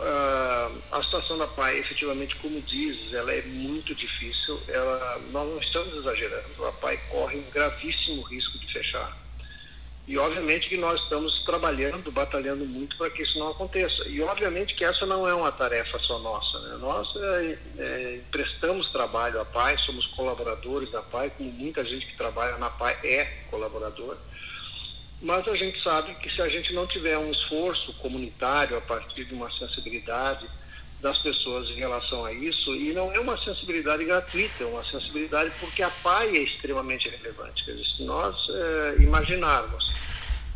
Speaker 6: a situação da PAI, efetivamente, como dizes, ela é muito difícil. Ela, nós não estamos exagerando. A PAI corre um gravíssimo risco de fechar. E, obviamente, que nós estamos trabalhando, batalhando muito para que isso não aconteça. E, obviamente, que essa não é uma tarefa só nossa. Né? Nós é, é, prestamos trabalho à PAI, somos colaboradores da PAI, como muita gente que trabalha na PAI é colaborador mas a gente sabe que se a gente não tiver um esforço comunitário a partir de uma sensibilidade das pessoas em relação a isso, e não é uma sensibilidade gratuita, é uma sensibilidade porque a PAI é extremamente relevante. Quer dizer, se nós é, imaginarmos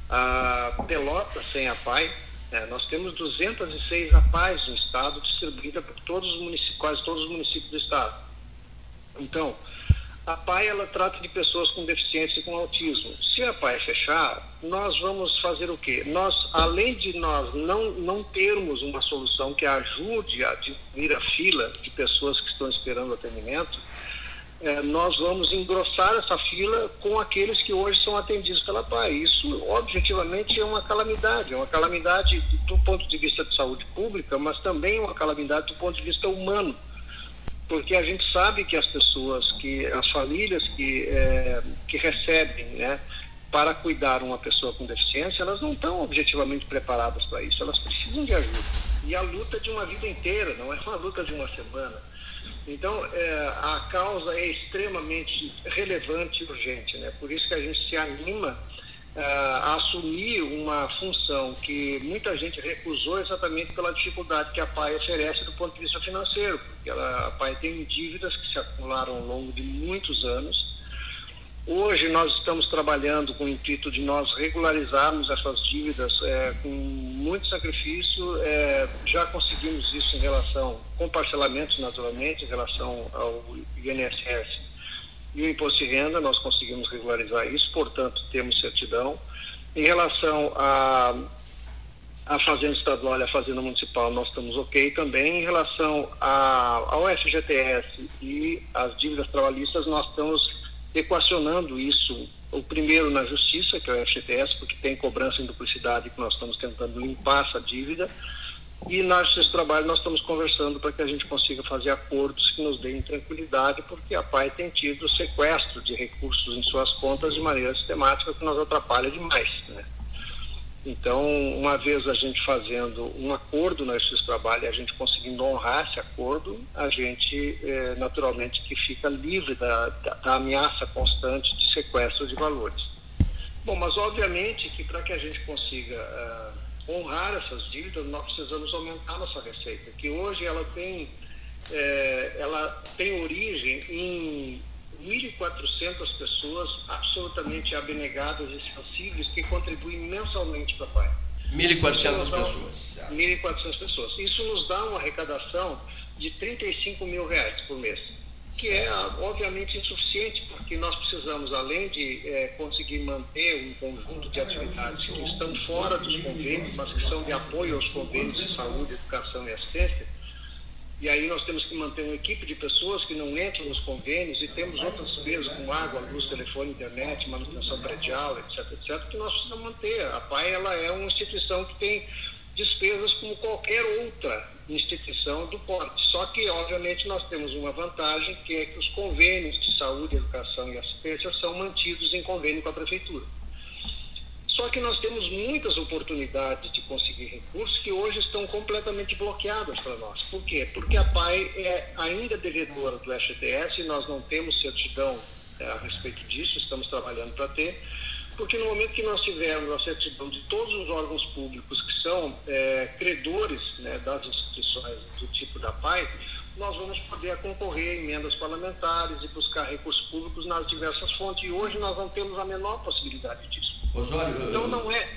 Speaker 6: a Pelota sem a PAI, é, nós temos 206 APAIs no estado, distribuída por todos os municípios, quase todos os municípios do estado. Então, a PAI ela trata de pessoas com deficiência e com autismo. Se a PAI fechar, nós vamos fazer o quê? Nós, além de nós não, não termos uma solução que ajude a diminuir a fila de pessoas que estão esperando atendimento, é, nós vamos engrossar essa fila com aqueles que hoje são atendidos pela PAI. Isso, objetivamente, é uma calamidade. É uma calamidade do ponto de vista de saúde pública, mas também uma calamidade do ponto de vista humano porque a gente sabe que as pessoas, que as famílias que, é, que recebem, né, para cuidar uma pessoa com deficiência, elas não estão objetivamente preparadas para isso, elas precisam de ajuda. E a luta de uma vida inteira, não é uma luta de uma semana. Então, é, a causa é extremamente relevante e urgente, né? Por isso que a gente se anima a assumir uma função que muita gente recusou exatamente pela dificuldade que a PAI oferece do ponto de vista financeiro, porque ela, a PAI tem dívidas que se acumularam ao longo de muitos anos. Hoje nós estamos trabalhando com o intuito de nós regularizarmos essas dívidas é, com muito sacrifício. É, já conseguimos isso em relação, com parcelamentos naturalmente, em relação ao INSS e o imposto de renda, nós conseguimos regularizar isso, portanto, temos certidão. Em relação a, a Fazenda Estadual e a Fazenda Municipal, nós estamos ok também. Em relação a, ao FGTS e as dívidas trabalhistas, nós estamos equacionando isso, o primeiro na Justiça, que é o FGTS, porque tem cobrança em duplicidade que nós estamos tentando limpar essa dívida E nesse trabalho nós estamos conversando para que a gente consiga fazer acordos que nos deem tranquilidade, porque a PAI tem tido sequestro de recursos em suas contas de maneira sistemática, que nos atrapalha demais. Né? Então, uma vez a gente fazendo um acordo nesse trabalho, a gente conseguindo honrar esse acordo, a gente é, naturalmente que fica livre da, da, da, ameaça constante de sequestro de valores. Bom, mas obviamente que para que a gente consiga uh, honrar essas dívidas, nós precisamos aumentar nossa receita, que hoje ela tem, é, ela tem origem em 1.400 pessoas absolutamente abnegadas e sensíveis que contribuem mensalmente para a PAI.
Speaker 1: 1.400 pessoas.
Speaker 6: 1.400 pessoas. Isso nos dá uma arrecadação de 35 mil reais por mês, que é obviamente insuficiente, porque nós precisamos, além de é, conseguir manter um conjunto de atividades que estão fora dos convênios, mas que são de apoio aos convênios de saúde, educação e assistência, e aí nós temos que manter uma equipe de pessoas que não entram nos convênios e temos outras despesas como água, luz, telefone, internet, manutenção predial, etc, etc, que nós precisamos manter. A PAI ela é uma instituição que tem despesas como qualquer outra instituição do porte. Só que, obviamente, nós temos uma vantagem, que é que os convênios de saúde, educação e assistência são mantidos em convênio com a prefeitura. Só que nós temos muitas oportunidades de conseguir recursos que hoje estão completamente bloqueadas para nós. Por quê? Porque a PAI é ainda devedora do FGTS e nós não temos certidão é, a respeito disso, estamos trabalhando para ter, porque no momento que nós tivermos a certidão de todos os órgãos públicos que são é, credores né, das instituições do tipo da PAI, nós vamos poder concorrer a emendas parlamentares e buscar recursos públicos nas diversas fontes. E hoje nós não temos a menor possibilidade disso.
Speaker 1: Osório,
Speaker 6: então não é.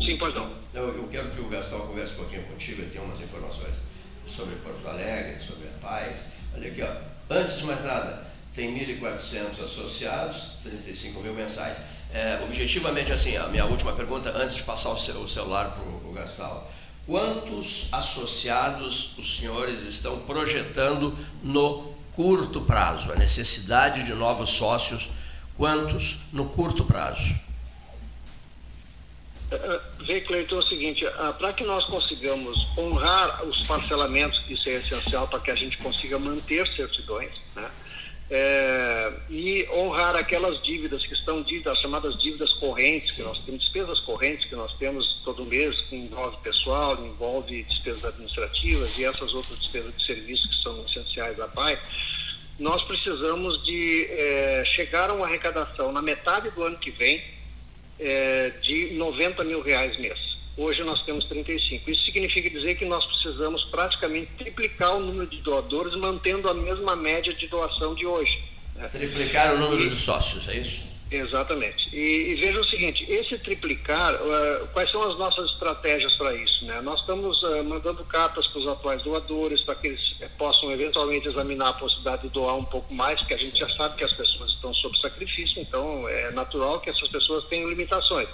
Speaker 6: Sim, pois não.
Speaker 1: Eu quero que o Gastão converse um pouquinho contigo, ele tem umas informações sobre Porto Alegre, sobre a paz. Olha aqui, ó. Antes de mais nada, tem 1.400 associados, 35 mil mensais. É, objetivamente, assim, a minha última pergunta, antes de passar o, celular para o Gastal. Quantos associados os senhores estão projetando no curto prazo? A necessidade de novos sócios, quantos no curto prazo?
Speaker 6: Vê, Cleiton, é o seguinte, ah, para que nós consigamos honrar os parcelamentos, que isso é essencial para que a gente consiga manter certidões, né? É, e honrar aquelas dívidas que estão dívidas, chamadas dívidas correntes, que nós temos despesas correntes que nós temos todo mês, que envolve pessoal, envolve despesas administrativas e essas outras despesas de serviços que são essenciais à PAI, nós precisamos de é, chegar a uma arrecadação na metade do ano que vem é, de 90 mil reais mês. Hoje nós temos 35. Isso significa dizer que nós precisamos praticamente triplicar o número de doadores, mantendo a mesma média de doação de hoje.
Speaker 1: Né? Triplicar o número e, de sócios, é isso?
Speaker 6: Exatamente. E, e veja o seguinte, esse triplicar, uh, quais são as nossas estratégias para isso? Né? Nós estamos uh, mandando cartas para os atuais doadores, para que eles uh, possam eventualmente examinar a possibilidade de doar um pouco mais, porque a gente já sabe que as pessoas estão sob sacrifício, então é natural que essas pessoas tenham limitações.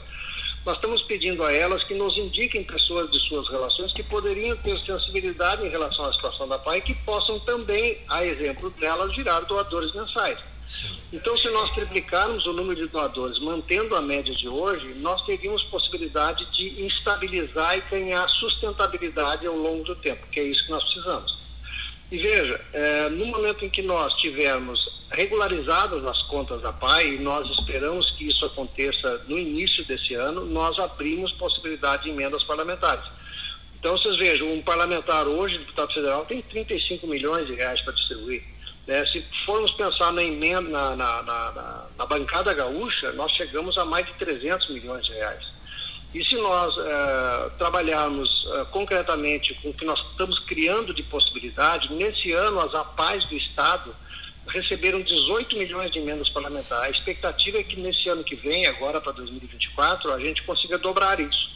Speaker 6: Nós estamos pedindo a elas que nos indiquem pessoas de suas relações que poderiam ter sensibilidade em relação à situação da PAI e que possam também, a exemplo delas, virar doadores mensais. Então, se nós triplicarmos o número de doadores, mantendo a média de hoje, nós teríamos possibilidade de instabilizar e ganhar sustentabilidade ao longo do tempo, que é isso que nós precisamos. E veja, é, no momento em que nós tivermos regularizadas as contas da PAI, e nós esperamos que isso aconteça no início desse ano, nós abrimos possibilidade de emendas parlamentares. Então, vocês vejam, um parlamentar hoje, deputado federal, tem 35 milhões de reais para distribuir. Né? Se formos pensar na emenda, na, na, na, na, bancada gaúcha, nós chegamos a mais de 300 milhões de reais. E se nós é, trabalharmos é, concretamente com o que nós estamos criando de possibilidade, nesse ano as APAES do Estado receberam 18 milhões de emendas parlamentares. A expectativa é que nesse ano que vem, agora para 2024, a gente consiga dobrar isso.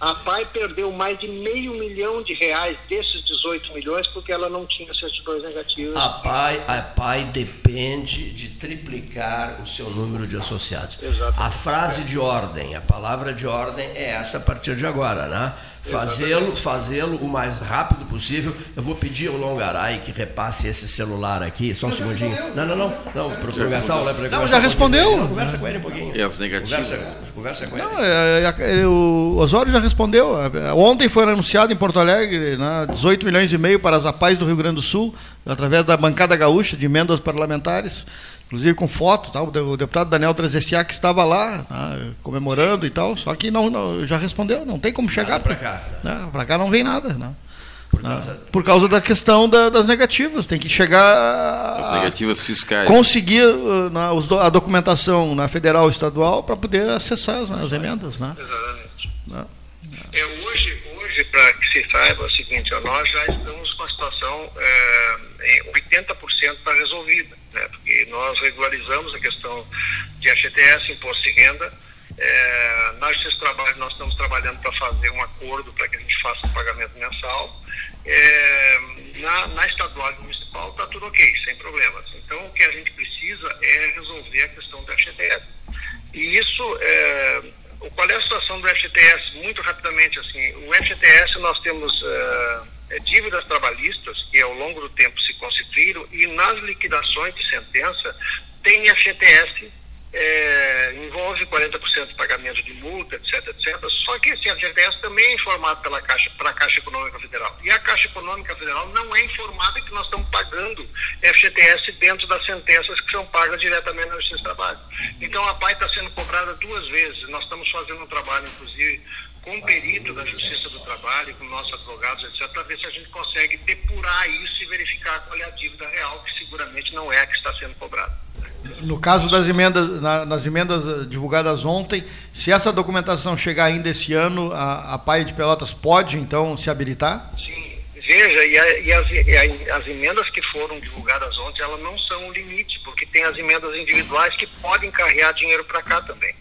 Speaker 6: A PAI perdeu mais de meio milhão de reais desses 18 milhões porque ela não tinha certidões negativas.
Speaker 1: A PAI, a PAI depende de triplicar o seu número de associados.
Speaker 6: Exatamente.
Speaker 1: A frase de ordem, a palavra de ordem é essa a partir de agora, né? Fazê-lo fazê-lo o mais rápido possível. Eu vou pedir ao Longaray que repasse esse celular aqui, só um segundinho. Não, não, não. Não, para o Gastão,
Speaker 3: né? Não, já respondeu.
Speaker 1: conversa com ele um pouquinho.
Speaker 4: E as negativas?
Speaker 1: Conversa, conversa com ele.
Speaker 3: Não, é, é, é, o Osório já respondeu respondeu. Ontem foi anunciado em Porto Alegre né, 18 milhões e meio para as APAES do Rio Grande do Sul, através da bancada gaúcha de emendas parlamentares, inclusive com foto, tá, o deputado Daniel Trezessiak que estava lá né, comemorando e tal, só que não, não, já respondeu, não tem como chegar para cá. Né, para cá não vem nada. Né. Por causa, por causa da questão da, das negativas. Tem que chegar.
Speaker 4: As negativas fiscais.
Speaker 3: Conseguir uh, a documentação na federal e estadual para poder acessar as, as emendas. Né?
Speaker 6: Exatamente. Né? É, hoje, hoje para que se saiba, é o seguinte: nós já estamos com a situação é, em 80% para resolvida. Né? Porque nós regularizamos a questão de FGTS, Imposto de Renda é, nós, trabalho, nós estamos trabalhando para fazer um acordo para que a gente faça o pagamento mensal. É, na, na estadual e municipal está tudo ok, sem problemas. Então, o que a gente precisa é resolver a questão do FGTS. E isso, é, qual é a situação do FGTS? Muito rapidamente, assim, o FGTS nós temos é, dívidas trabalhistas que ao longo do tempo se constituíram e nas liquidações de sentença tem FGTS é, envolve 40% de pagamento de multa, etc, etc. Só que esse FGTS também é informado pela Caixa, para a Caixa Econômica Federal. E a Caixa Econômica Federal não é informada que nós estamos pagando FGTS dentro das sentenças que são pagas diretamente na Justiça do Trabalho. Então a PAI está sendo cobrada duas vezes. Nós estamos fazendo um trabalho, inclusive, com o perito da Justiça do Trabalho, com nossos advogados, etc., para ver se a gente consegue depurar isso e verificar qual é a dívida real, que seguramente não é a que está sendo cobrada.
Speaker 3: No caso das emendas, na, nas emendas eh, divulgadas ontem, se essa documentação chegar ainda esse ano, a, a PAI de Pelotas pode então se habilitar?
Speaker 6: Sim, veja, e, a, e, as, e as, emendas que foram divulgadas ontem, elas não são o limite, porque tem as emendas individuais que podem carregar dinheiro para cá também.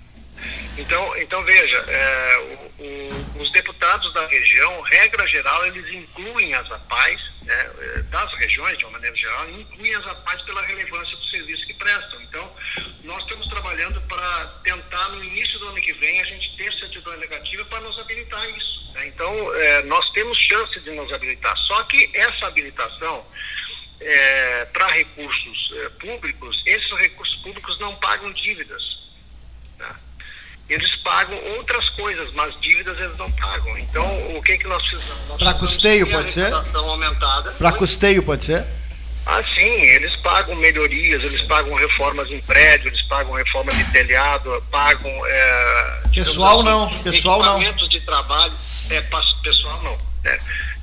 Speaker 6: Então, então veja, é, o, o, os deputados da região, regra geral, eles incluem as APAES, né, é, das regiões, de uma maneira geral, incluem as APAES pela relevância do serviço que prestam. Então, nós estamos trabalhando para tentar, no início do ano que vem, a gente ter certidão negativa para nos habilitar isso. Né? Então, é, nós temos chance de nos habilitar. Só que essa habilitação, é, para recursos é, públicos, esses recursos públicos não pagam dívidas eles pagam outras coisas, mas dívidas eles não pagam. Então, o que, que nós precisamos?
Speaker 3: Para custeio, pode ser? Para custeio, pode ser?
Speaker 6: Ah, sim, eles pagam melhorias, eles pagam reformas em prédio, eles pagam reforma de telhado, pagam. É,
Speaker 3: pessoal assim, não, pessoal
Speaker 6: não. de trabalho, é, pessoal não. Né?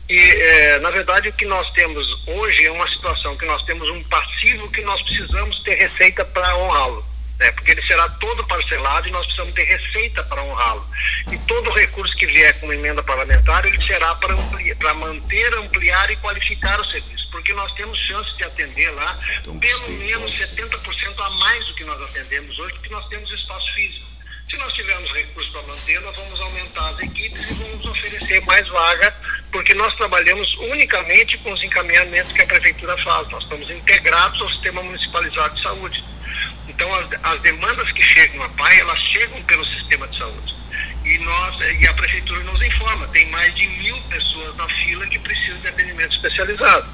Speaker 6: E, é, na verdade, o que nós temos hoje é uma situação que nós temos um passivo que nós precisamos ter receita para honrá-lo né? porque ele será todo parcelado e nós precisamos ter receita para honrá-lo. E todo recurso que vier com emenda parlamentar, ele será para, para manter, ampliar e qualificar o serviço, porque nós temos chance de atender lá então, pelo menos 70% a mais do que nós atendemos hoje, porque nós temos espaço físico. Se nós tivermos recursos para manter, nós vamos aumentar as equipes e vamos oferecer mais vaga, porque nós trabalhamos unicamente com os encaminhamentos que a prefeitura faz. Nós estamos integrados ao sistema municipalizado de saúde. Então, as, as demandas que chegam à PAI, elas chegam pelo sistema de saúde. E, nós, e a prefeitura nos informa, tem mais de mil pessoas na fila que precisam de atendimento especializado.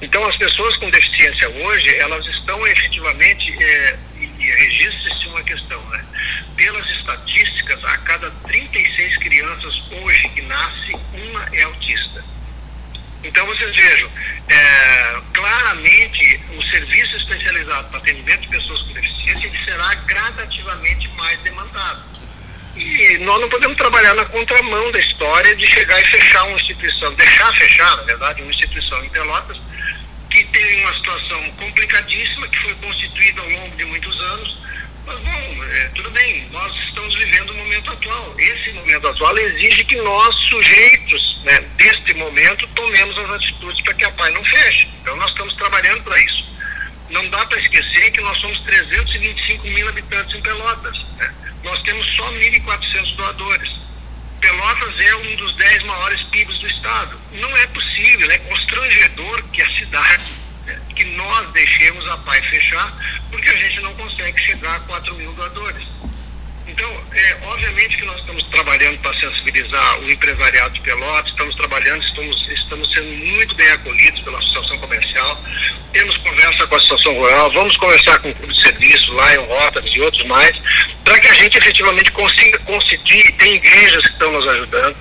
Speaker 6: Então, as pessoas com deficiência hoje, elas estão efetivamente, é, e, e registra-se uma questão, né? Pelas estatísticas, a cada 36 crianças hoje que nasce, uma é autista. Então, vocês vejam, é, claramente o serviço especializado para atendimento de pessoas com deficiência será gradativamente mais demandado. E nós não podemos trabalhar na contramão da história de chegar e fechar uma instituição, deixar fechar, na verdade, uma instituição em Pelotas que tem uma situação complicadíssima, que foi constituída ao longo de muitos anos, mas bom, é, tudo bem, nós estamos vivendo o momento atual. Esse momento atual exige que nós, sujeitos né, deste momento, tomemos as atitudes para que a PAI não feche. Então nós estamos trabalhando para isso. Não dá para esquecer que nós somos 325 mil habitantes em Pelotas. Né? Nós temos só 1.400 doadores. Pelotas é um dos 10 maiores PIBs do estado. Não é possível, é constrangedor que a cidade que nós deixemos a PAI fechar, porque a gente não consegue chegar a 4 mil doadores. Então, é, obviamente que nós estamos trabalhando para sensibilizar o empresariado de Pelotas, estamos trabalhando, estamos, estamos sendo muito bem acolhidos pela Associação Comercial, temos conversa com a Associação Rural, vamos conversar com o Clube de Serviço, lá em Rotas e outros mais, para que a gente efetivamente consiga conseguir, tem igrejas que estão nos ajudando.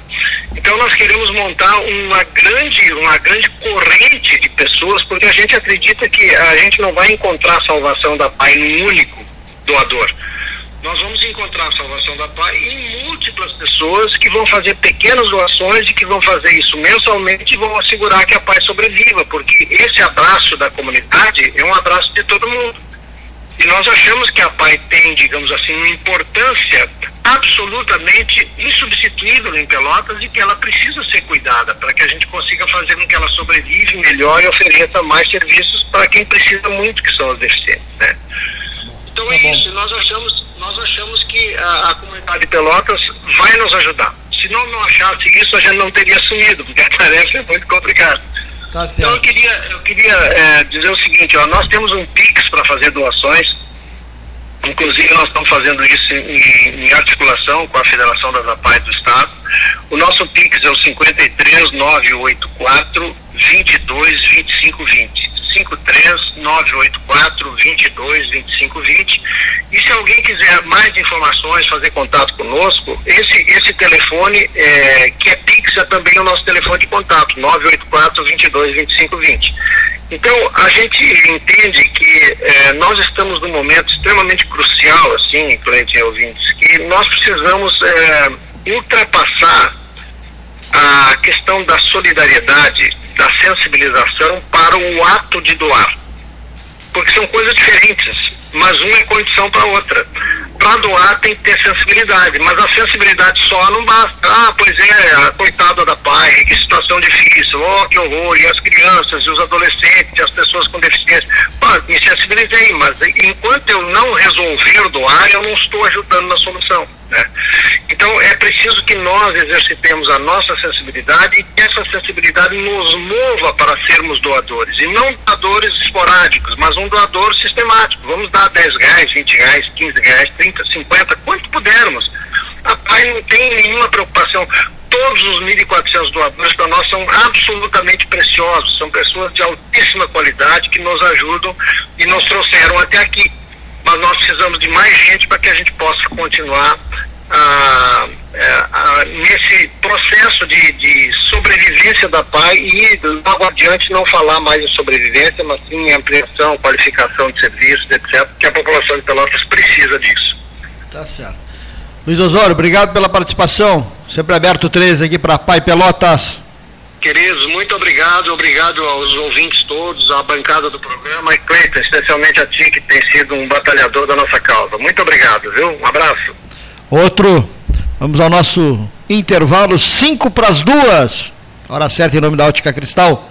Speaker 6: Então nós queremos montar uma grande, uma grande corrente de pessoas, porque a gente acredita que a gente não vai encontrar a salvação da Pai num único doador. Nós vamos encontrar a salvação da Pai em múltiplas pessoas que vão fazer pequenas doações e que vão fazer isso mensalmente e vão assegurar que a Pai sobreviva, porque esse abraço da comunidade é um abraço de todo mundo. E nós achamos que a PAI tem, digamos assim, uma importância absolutamente insubstituível em Pelotas e que ela precisa ser cuidada para que a gente consiga fazer com que ela sobreviva melhor e ofereça mais serviços para quem precisa muito, que são os deficientes. Né? Então tá é bom. isso, nós achamos, nós achamos que a, a comunidade de Pelotas vai nos ajudar. Se não, não achasse isso, a gente não teria assumido, porque a tarefa é muito complicada. Tá então eu queria, eu queria é, dizer o seguinte, ó, nós temos um Pix para fazer doações, inclusive nós estamos fazendo isso em, em articulação com a Federação das APAES do Estado. O nosso Pix é o 53984 22 25 20. 53 984 22 25 20. E se alguém quiser mais informações, fazer contato conosco, esse, esse telefone, é, que é Pix, é também o nosso telefone de contato, 984 22 25 20. Então, a gente entende que é, nós estamos num momento extremamente crucial, assim, cliente e ouvintes, que nós precisamos é, ultrapassar a questão da solidariedade da sensibilização para o ato de doar. Porque são coisas diferentes, mas uma é condição para outra. Para doar tem que ter sensibilidade, mas a sensibilidade só não basta. Ah, pois é, coitada da pai, que situação difícil, oh, que horror, e as crianças, e os adolescentes, e as pessoas com deficiência. Pô, me sensibilizei, mas enquanto eu não resolver doar, eu não estou ajudando na solução. Né? Então é preciso que nós exercitemos a nossa sensibilidade e que essa sensibilidade nos mova para sermos doadores. E não doadores esporádicos, mas um doador sistemático. Vamos dar 10 reais, 20 reais, 15 reais, 30, 50, quanto pudermos. A PAI não tem nenhuma preocupação. Todos os 1.400 doadores para nós são absolutamente preciosos. São pessoas de altíssima qualidade que nos ajudam e nos trouxeram até aqui mas nós precisamos de mais gente para que a gente possa continuar ah, ah, nesse processo de, de, sobrevivência da PAI e logo adiante não falar mais em sobrevivência, mas sim em ampliação, qualificação de serviços, etc., que a população de Pelotas precisa disso.
Speaker 3: Tá certo. Luiz Osório, obrigado pela participação. Sempre aberto 13 aqui para PAI Pelotas.
Speaker 6: Queridos, muito obrigado, obrigado aos ouvintes todos, à bancada do programa e Cleiton, especialmente a ti que tem sido um batalhador da nossa causa. Muito obrigado, viu? Um abraço.
Speaker 3: Outro, vamos ao nosso intervalo, 5 para as duas. Hora certa em nome da Ótica Cristal.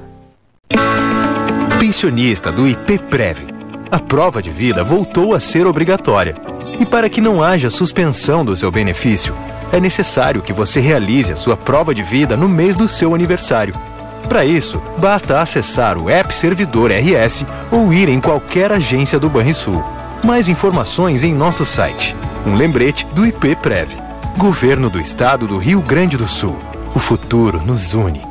Speaker 7: pensionista do IPPREV. A prova de vida voltou a ser obrigatória. E para que não haja suspensão do seu benefício, é necessário que você realize a sua prova de vida no mês do seu aniversário. Para isso, basta acessar o App Servidor RS ou ir em qualquer agência do Banrisul. Mais informações em nosso site. Um lembrete do IPPREV. Governo do Estado do Rio Grande do Sul. O futuro nos une.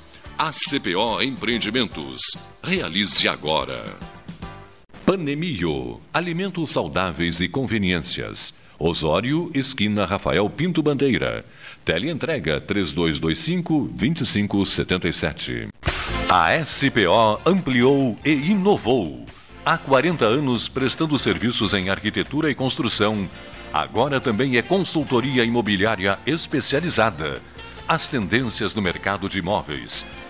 Speaker 8: ACPO Empreendimentos. Realize agora. Panemio, alimentos saudáveis e conveniências. Osório, esquina Rafael Pinto Bandeira. Teleentrega 3225-2577. A SPO ampliou e inovou. Há 40 anos prestando serviços em arquitetura e construção. Agora também é consultoria imobiliária especializada as tendências no mercado de imóveis,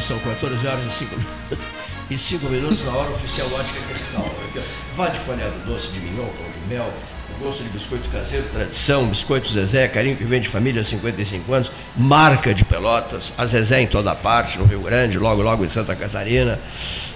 Speaker 1: São 14 horas e 5 e 5 minutos na hora oficial Ótica Cristal. Aqui, ó, vá de folhado doce de mignon, pão de mel, gosto de biscoito caseiro, tradição, biscoito Zezé, carinho que vem de família há 55 anos, marca de Pelotas, a Zezé em toda parte, no Rio Grande, logo, logo em Santa Catarina,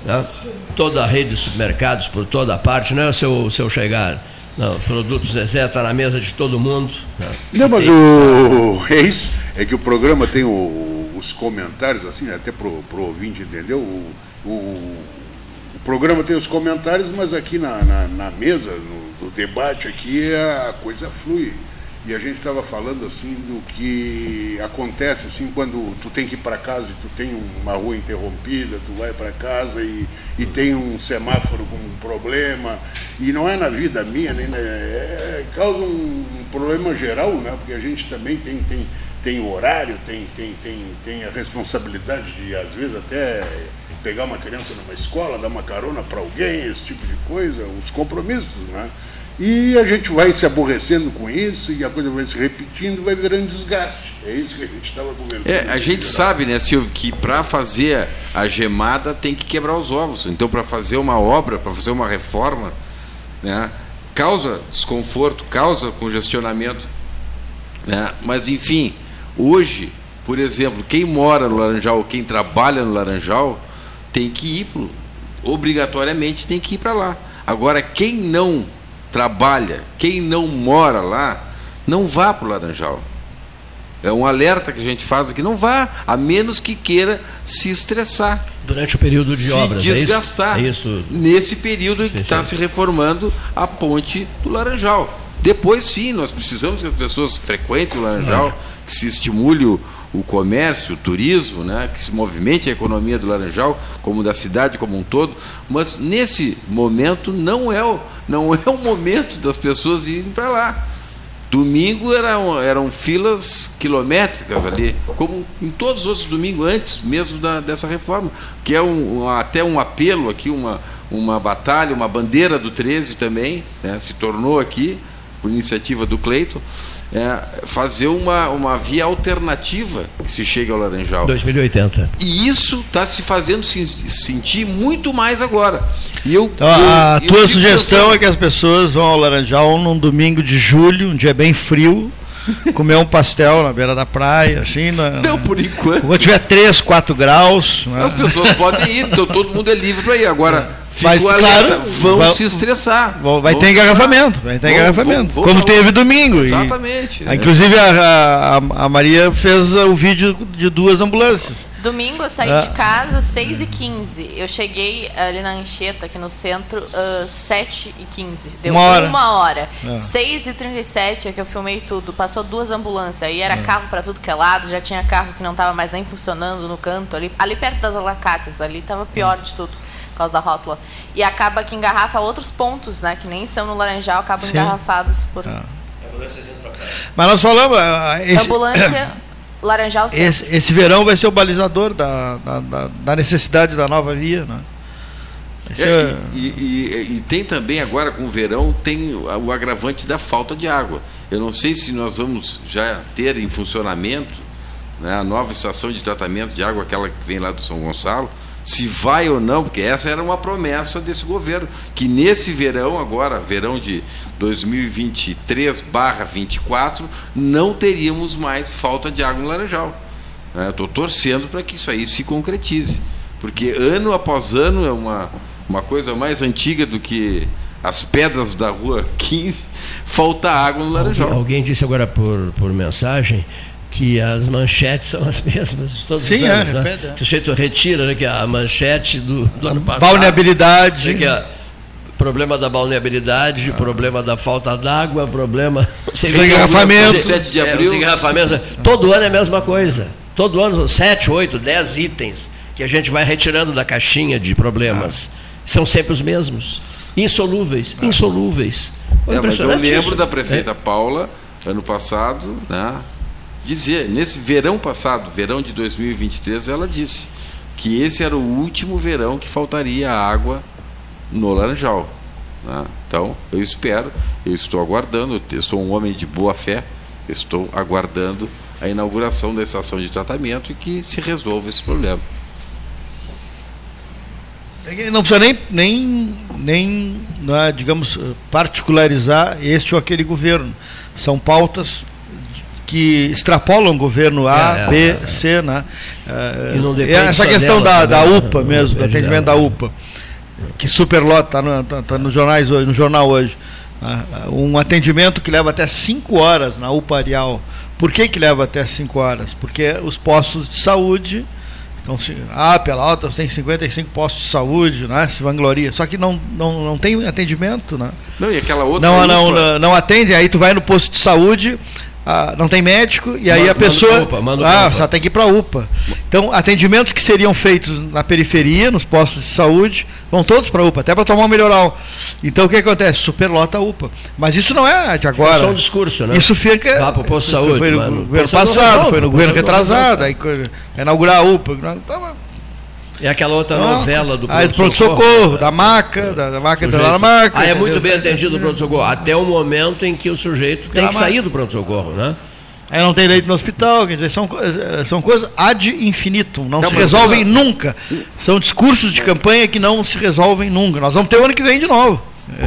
Speaker 1: né? toda a rede de supermercados por toda parte, não é o seu, seu chegar. Não, produto Zezé está na mesa de todo mundo.
Speaker 2: Né? Não, mas o, é isso, é que o programa tem o os comentários, assim, até para o ouvinte entendeu, o, o, o, programa tem os comentários, mas aqui na, na, na mesa, no, no, debate aqui, a coisa flui. E a gente estava falando assim do que acontece assim quando tu tem que ir para casa e tu tem uma rua interrompida, tu vai para casa e, e tem um semáforo com um problema. E não é na vida minha, nem na, é, causa um, um problema geral, né? porque a gente também tem, tem, tem o horário, tem, tem, tem, tem a responsabilidade de, às vezes, até pegar uma criança numa escola, dar uma carona para alguém, esse tipo de coisa, os compromissos, né? E a gente vai se aborrecendo com isso e a coisa vai se repetindo, vai virando desgaste. É isso que a gente estava conversando.
Speaker 4: É, a gente sabe, né, Silvio, que para fazer a gemada tem que quebrar os ovos. Então, para fazer uma obra, para fazer uma reforma, né, causa desconforto, causa congestionamento. Né? Mas, enfim, Hoje, por exemplo, quem mora no Laranjal, quem trabalha no Laranjal, tem que ir, obrigatoriamente tem que ir para lá. Agora, quem não trabalha, quem não mora lá, não vá para o Laranjal. É um alerta que a gente faz aqui. Não vá, a menos que queira se estressar.
Speaker 1: Durante o período de
Speaker 4: se
Speaker 1: obras.
Speaker 4: Desgastar.
Speaker 1: É isso? É isso?
Speaker 4: Nesse período em que está se reformando a ponte do Laranjal. Depois, sim, nós precisamos que as pessoas frequentem o Laranjal, que se estimule o, o comércio, o turismo, né? que se movimente a economia do Laranjal, como da cidade como um todo. Mas nesse momento não é o, não é o momento das pessoas irem para lá. Domingo eram, eram filas quilométricas ali, como em todos os outros domingos antes mesmo da, dessa reforma, que é um, até um apelo aqui, uma, uma batalha, uma bandeira do 13 também, né? se tornou aqui por iniciativa do Cleiton, é, fazer uma, uma via alternativa que se chegue ao Laranjal.
Speaker 1: 2080.
Speaker 4: E isso está se fazendo se sentir muito mais agora. E eu,
Speaker 3: então, a eu, tua eu sugestão é que as pessoas vão ao Laranjal num domingo de julho, um dia bem frio, comer um pastel na beira da praia, assim. Na,
Speaker 4: não, por enquanto.
Speaker 3: Quando tiver 3, 4 graus. Né?
Speaker 4: As pessoas podem ir, então todo mundo é livre para ir. Agora, Mas, claro, vão vai, se estressar.
Speaker 3: Vai vão ter engarrafamento, vai ter vão, engarrafamento. Vão, como teve domingo.
Speaker 4: Exatamente.
Speaker 3: E, né? Inclusive a, a, a Maria fez o vídeo de duas ambulâncias.
Speaker 9: Domingo eu saí é. de casa 6 e 15 Eu cheguei ali na Anchieta, aqui no centro, uh, 7 e 15 Deu uma hora. Uma hora. É. 6 e 37 é que eu filmei tudo. Passou duas ambulâncias. Aí era é. carro para tudo que é lado. Já tinha carro que não estava mais nem funcionando no canto. Ali, ali perto das alacácias. Ali estava pior de tudo. Por causa da rótula. E acaba que engarrafa outros pontos, né? Que nem são no Laranjal, acabam Sim. engarrafados por... Ah.
Speaker 3: Mas nós falamos...
Speaker 9: Esse... Ambulância... Laranjal
Speaker 3: esse, esse, verão vai ser o balizador da, da, da necessidade da nova via. Né?
Speaker 4: É, é... E, e, e, tem também agora com o verão tem o agravante da falta de água. Eu não sei se nós vamos já ter em funcionamento né, a nova estação de tratamento de água, aquela que vem lá do São Gonçalo, se vai ou não, porque essa era uma promessa desse governo, que nesse verão, agora, verão de 2023/24, não teríamos mais falta de água no Laranjal. Estou né? torcendo para que isso aí se concretize, porque ano após ano é uma, uma coisa mais antiga do que as pedras da rua 15, falta água no Laranjal.
Speaker 1: Alguém, alguém disse agora por, por mensagem que as manchetes são as mesmas todos
Speaker 3: Sim,
Speaker 1: os anos.
Speaker 3: É,
Speaker 1: né? Que o sujeito retira né, que a manchete do, do ano passado.
Speaker 3: Balneabilidade.
Speaker 1: Que a, problema da balneabilidade, ah. problema da falta d'água, problema.
Speaker 3: Os engarrafamentos.
Speaker 1: 7 de abril. É. Todo ano é a mesma coisa. Todo ano, 7, 8, 10 itens que a gente vai retirando da caixinha de problemas. Ah. São sempre os mesmos. Insolúveis. Ah. Insolúveis.
Speaker 4: É, mas eu lembro da prefeita é. Paula, ano passado, né? Dizer, nesse verão passado, verão de 2023, ela disse que esse era o último verão que faltaria água no Laranjal. Né? Então, eu espero, eu estou aguardando, eu sou um homem de boa fé, estou aguardando a inauguração da estação de tratamento e que se resolva esse problema.
Speaker 3: Não precisa nem, nem, nem é, digamos, particularizar este ou aquele governo. São pautas que extrapolam o governo A, é, é, B, é, C, né? É, essa questão da, da UPA mesmo, do atendimento da UPA, que superlota, está no, tá, tá no, jornais hoje, no jornal hoje. Né? Um atendimento que leva até 5 horas na UPA Arial. Por que, que leva até 5 horas? Porque os postos de saúde. Então, se, ah, Pelotas tem 55 postos de saúde, né? Se vangloria. Só que não, não, não tem atendimento, né?
Speaker 4: Não, e aquela outra.
Speaker 3: Não, não, não, não atende, aí tu vai no posto de saúde, ah, não tem médico, e aí manda, a pessoa. UPA, ah, só tem que ir para a UPA. Então, atendimentos que seriam feitos na periferia, nos postos de saúde, vão todos para a UPA, até para tomar um melhoral. Então, o que acontece? Superlota a UPA. Mas isso não é de agora. É
Speaker 1: só um discurso, né?
Speaker 3: Isso fica.
Speaker 1: Lá para o posto de saúde.
Speaker 3: Foi no governo passado, foi no governo retrasado, aí inaugurar a UPA.
Speaker 1: É aquela outra ah, novela do
Speaker 3: pronto-socorro. pronto-socorro, da maca, da, da maca da maca.
Speaker 1: Ah, é muito bem atendido o pronto-socorro. Até o momento em que o sujeito tem que sair do pronto-socorro, né?
Speaker 3: Aí não tem leite no hospital, quer dizer, são, eh, são coisas ad infinitum, não, não se resolvem nunca. São discursos de campanha que não se resolvem nunca. Nós vamos ter o ano que vem de novo.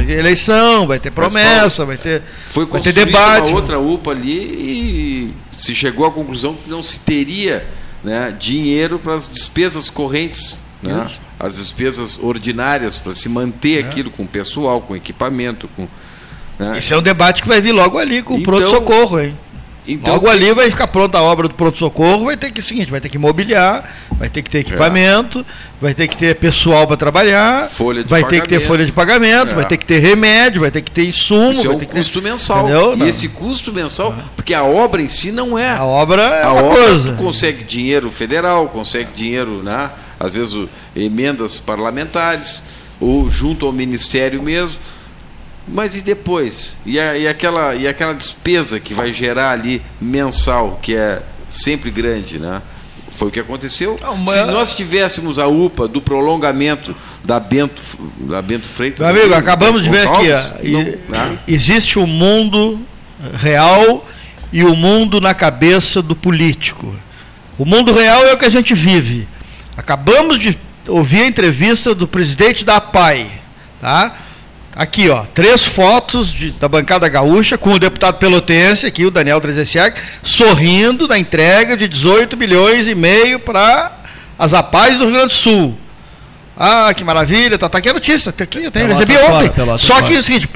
Speaker 3: Eleição, vai ter promessa, vai ter,
Speaker 4: foi
Speaker 3: vai
Speaker 4: ter
Speaker 3: debate.
Speaker 4: uma outra UPA ali e se chegou à conclusão que não se teria né, dinheiro para as despesas correntes, né, as despesas ordinárias, para se manter é. aquilo com pessoal, com equipamento. Com,
Speaker 3: né. Esse é um debate que vai vir logo ali com o então, pronto-socorro, hein? Então, Logo ali vai ficar pronta a obra do pronto-socorro, vai ter que seguinte, vai ter que mobiliar, vai ter que ter equipamento, é. vai ter que ter pessoal para trabalhar,
Speaker 4: folha
Speaker 3: vai
Speaker 4: pagamento.
Speaker 3: ter que ter folha de pagamento, é. vai ter que ter remédio, vai ter que ter insumo. Isso
Speaker 4: é
Speaker 3: um
Speaker 4: custo
Speaker 3: ter...
Speaker 4: mensal. Entendeu? E não. esse custo mensal, porque a obra em si não é.
Speaker 3: A obra é
Speaker 4: a
Speaker 3: uma
Speaker 4: obra,
Speaker 3: coisa.
Speaker 4: Tu consegue dinheiro federal, consegue dinheiro, né? às vezes emendas parlamentares, ou junto ao ministério mesmo mas e depois? E, a, e, aquela, e aquela despesa que vai gerar ali mensal, que é sempre grande, né? Foi o que aconteceu. Mas... Se nós tivéssemos a UPA do prolongamento da Bento, da Bento Freitas.
Speaker 3: Meu amigo, acabamos de ver aqui. Não, né? Existe o um mundo real e o um mundo na cabeça do político. O mundo real é o que a gente vive. Acabamos de ouvir a entrevista do presidente da APAI. Tá? Aqui, ó, três fotos de, da bancada gaúcha com o deputado pelotense, aqui, o Daniel Trezessiak, sorrindo na entrega de 18 milhões e meio para as APAES do Rio Grande do Sul. Ah, que maravilha, tá, tá aqui a notícia, tá aqui, eu tenho, recebi ontem. Fora, Só que é o seguinte,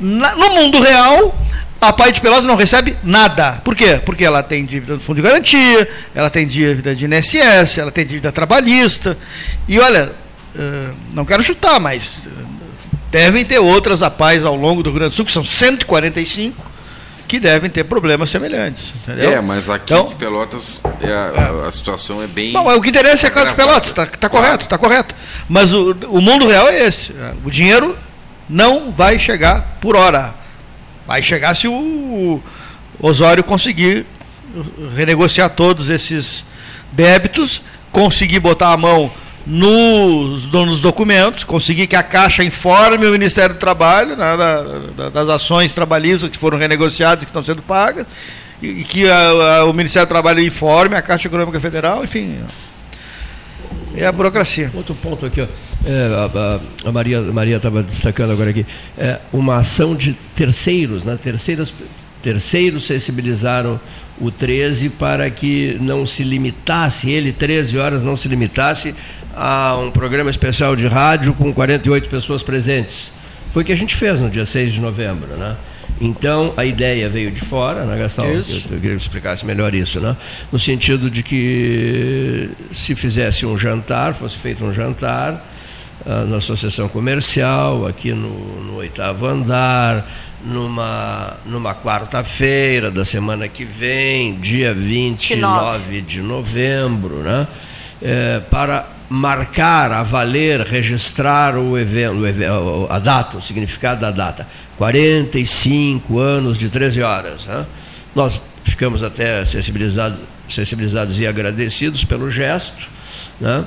Speaker 3: na, no mundo real, a Pai de Pelotas não recebe nada. Por quê? Porque ela tem dívida do Fundo de Garantia, ela tem dívida de INSS, ela tem dívida trabalhista. E olha, uh, não quero chutar, mas uh, devem ter outras APAES ao longo do Rio Grande do Sul, que são 145, que devem ter problemas semelhantes. Entendeu?
Speaker 4: É, mas aqui então, de Pelotas é a, a, situação é bem.
Speaker 3: Bom, o que interessa é a casa de Pelotas, está tá correto, está correto. Mas o, o mundo real é esse. O dinheiro não vai chegar por hora. Vai chegar se o Osório conseguir renegociar todos esses débitos, conseguir botar a mão nos, nos documentos, conseguir que a Caixa informe o Ministério do Trabalho né, da, das ações trabalhistas que foram renegociadas e que estão sendo pagas, e, que a, a, o Ministério do Trabalho informe a Caixa Econômica Federal, enfim. É a burocracia.
Speaker 1: Outro ponto aqui, ó. É, a, a, Maria Maria estava destacando agora aqui, é, uma ação de terceiros, né? Terceiras, terceiros sensibilizaram o 13 para que não se limitasse, ele 13 horas não se limitasse a um programa especial de rádio com 48 pessoas presentes. Foi o que a gente fez no dia 6 de novembro, né? Então, a ideia veio de fora, né, Gastão? Eu, eu queria que explicasse melhor isso, né? No sentido de que se fizesse um jantar, fosse feito um jantar uh, na associação comercial, aqui no, no oitavo andar, numa, numa quarta-feira da semana que vem, dia 29 de novembro, né? É, para marcar, avaler, registrar o evento, a data, o significado da data. 45 anos de 13 horas. Né? Nós ficamos até sensibilizados, sensibilizados e agradecidos pelo gesto, né?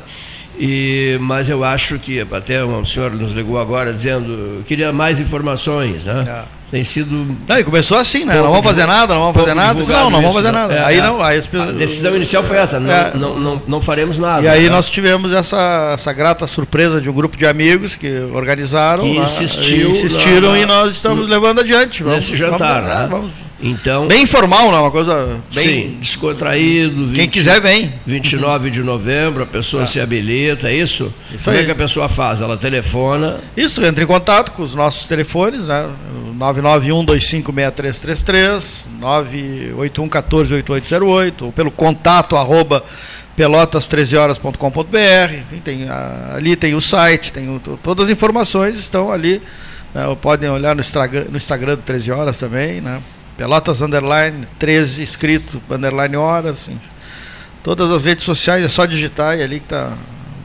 Speaker 1: E, mas eu acho que até um senhor nos ligou agora dizendo queria mais informações, né? É. Tem sido.
Speaker 3: Não, e começou assim, né? Não vamos fazer nada, não vamos fazer nada. Não, não vamos fazer nada. É, aí é. não, aí
Speaker 1: as... A decisão inicial foi essa, não, é. não, não, não, faremos nada.
Speaker 3: E aí né? nós tivemos essa, essa grata surpresa de um grupo de amigos que organizaram. Que
Speaker 1: insistiu,
Speaker 3: insistiram e nós estamos levando adiante.
Speaker 1: Vamos, nesse jantar, vamos,
Speaker 3: né? Vamos, então, bem informal, né? Uma coisa bem. Sim,
Speaker 1: descontraído.
Speaker 3: 20, Quem quiser, vem.
Speaker 1: 29 de novembro, a pessoa é. se habilita, é isso? isso Como é aí. é que a pessoa faz? Ela telefona.
Speaker 3: Isso, entra em contato com os nossos telefones, né? 991-256333, 981-14-8808, ou pelo contato arroba pelotas13horas.com.br. Tem, ali tem o site, tem o, todas as informações estão ali. Né? Podem olhar no Instagram, no Instagram do 13 Horas também, né? Pelotas Underline 13, escrito Underline Horas. Enfim. Todas as redes sociais é só digitar e ali que está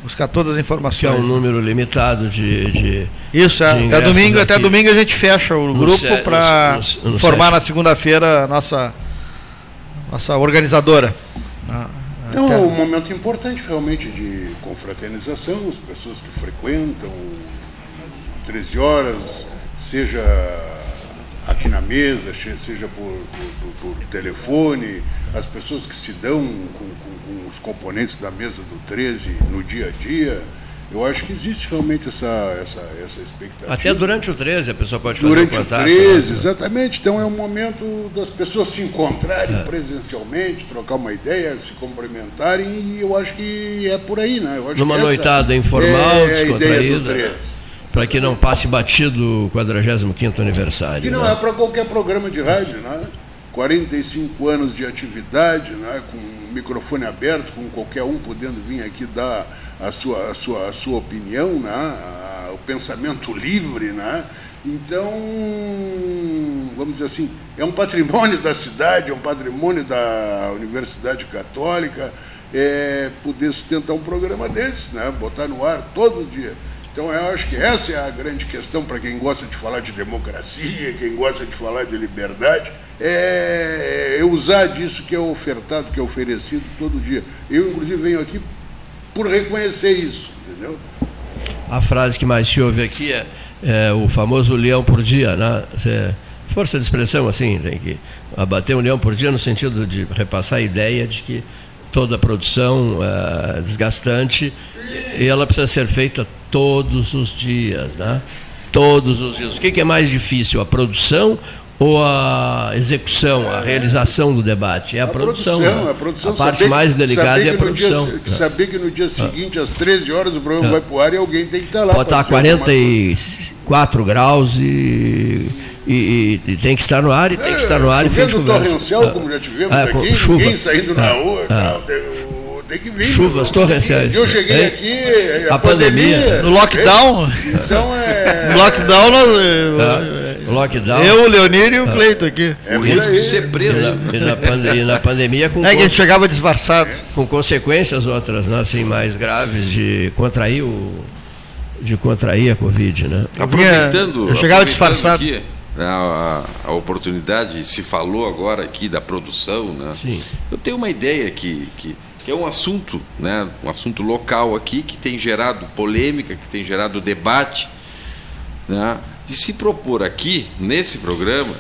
Speaker 3: buscar todas as informações. Que
Speaker 1: é um número limitado de. de
Speaker 3: Isso, é. De até, domingo, até domingo a gente fecha o grupo para formar na segunda-feira a nossa, nossa organizadora.
Speaker 2: Então, é um momento importante realmente de confraternização, as pessoas que frequentam 13 horas, seja aqui na mesa, seja por, por, por telefone, as pessoas que se dão com, com, os componentes da mesa do 13 no dia a dia. Eu acho que existe realmente essa, essa, essa expectativa.
Speaker 1: Até durante o 13 a pessoa pode fazer
Speaker 2: durante
Speaker 1: o contato.
Speaker 2: Durante o 13, né? exatamente. Então é um momento das pessoas se encontrarem é. presencialmente, trocar uma ideia, se cumprimentarem, e eu acho que é por aí, né?
Speaker 1: Numa noitada informal, é descontraída para que não passe batido o 45 aniversário.
Speaker 2: Que não né? é para qualquer programa de rádio, né? 45 anos de atividade, né? com microfone aberto, com qualquer um podendo vir aqui dar a sua, a sua, a sua opinião, né? O pensamento livre. Né? Então, vamos dizer assim, é um patrimônio da cidade, é um patrimônio da Universidade Católica, é, poder sustentar um programa desse, né? botar no ar todo dia. Então eu acho que essa é a grande questão para quem gosta de falar de democracia, quem gosta de falar de liberdade, é usar disso que é ofertado, que é oferecido todo dia. Eu, inclusive, venho aqui por reconhecer isso, entendeu?
Speaker 1: A frase que mais se ouve aqui é, é o famoso leão por dia, né? força de expressão assim, tem que abater um leão por dia no sentido de repassar a ideia de que toda a produção é desgastante e ela precisa ser feita todos os dias, né? Todos os dias. O que é mais difícil, a produção ou a execução, a realização do debate? É a, a produção. produção né? A, produção. a parte saber, mais delicada é a produção.
Speaker 2: Dia, saber que no dia seguinte, às 13 horas, o programa é. vai para o ar e alguém tem que estar lá.
Speaker 1: Pode estar a 44 graus e, e, e, tem que estar no ar e é, tem que estar no ar e
Speaker 2: fez conversa. torrencial, como já tivemos ah, aqui, chuva. ninguém saindo na rua. Ah. tem que vir.
Speaker 1: Chuvas torrenciais.
Speaker 2: Eu cheguei é. aqui.
Speaker 1: A, a pandemia, pandemia,
Speaker 3: No lockdown.
Speaker 2: Então é.
Speaker 3: No lockdown. Nós,
Speaker 1: Lockdown.
Speaker 3: Eu, o Leonir e o ah. Cleito aqui.
Speaker 4: É o risco de ser preso.
Speaker 1: E na, e na, e na pandemia com.
Speaker 3: É que a gente chegava disfarçado.
Speaker 1: Com consequências outras, né, assim, mais graves de contrair o. De contrair a Covid, né?
Speaker 4: Aproveitando.
Speaker 3: Eu chegava disfarçado. Aqui,
Speaker 4: né, a, a, oportunidade, se falou agora aqui da produção, né?
Speaker 1: Sim.
Speaker 4: Eu tenho uma ideia que, que, que é um assunto, né? Um assunto local aqui que tem gerado polêmica, que tem gerado debate, né? De se propor aqui, nesse programa,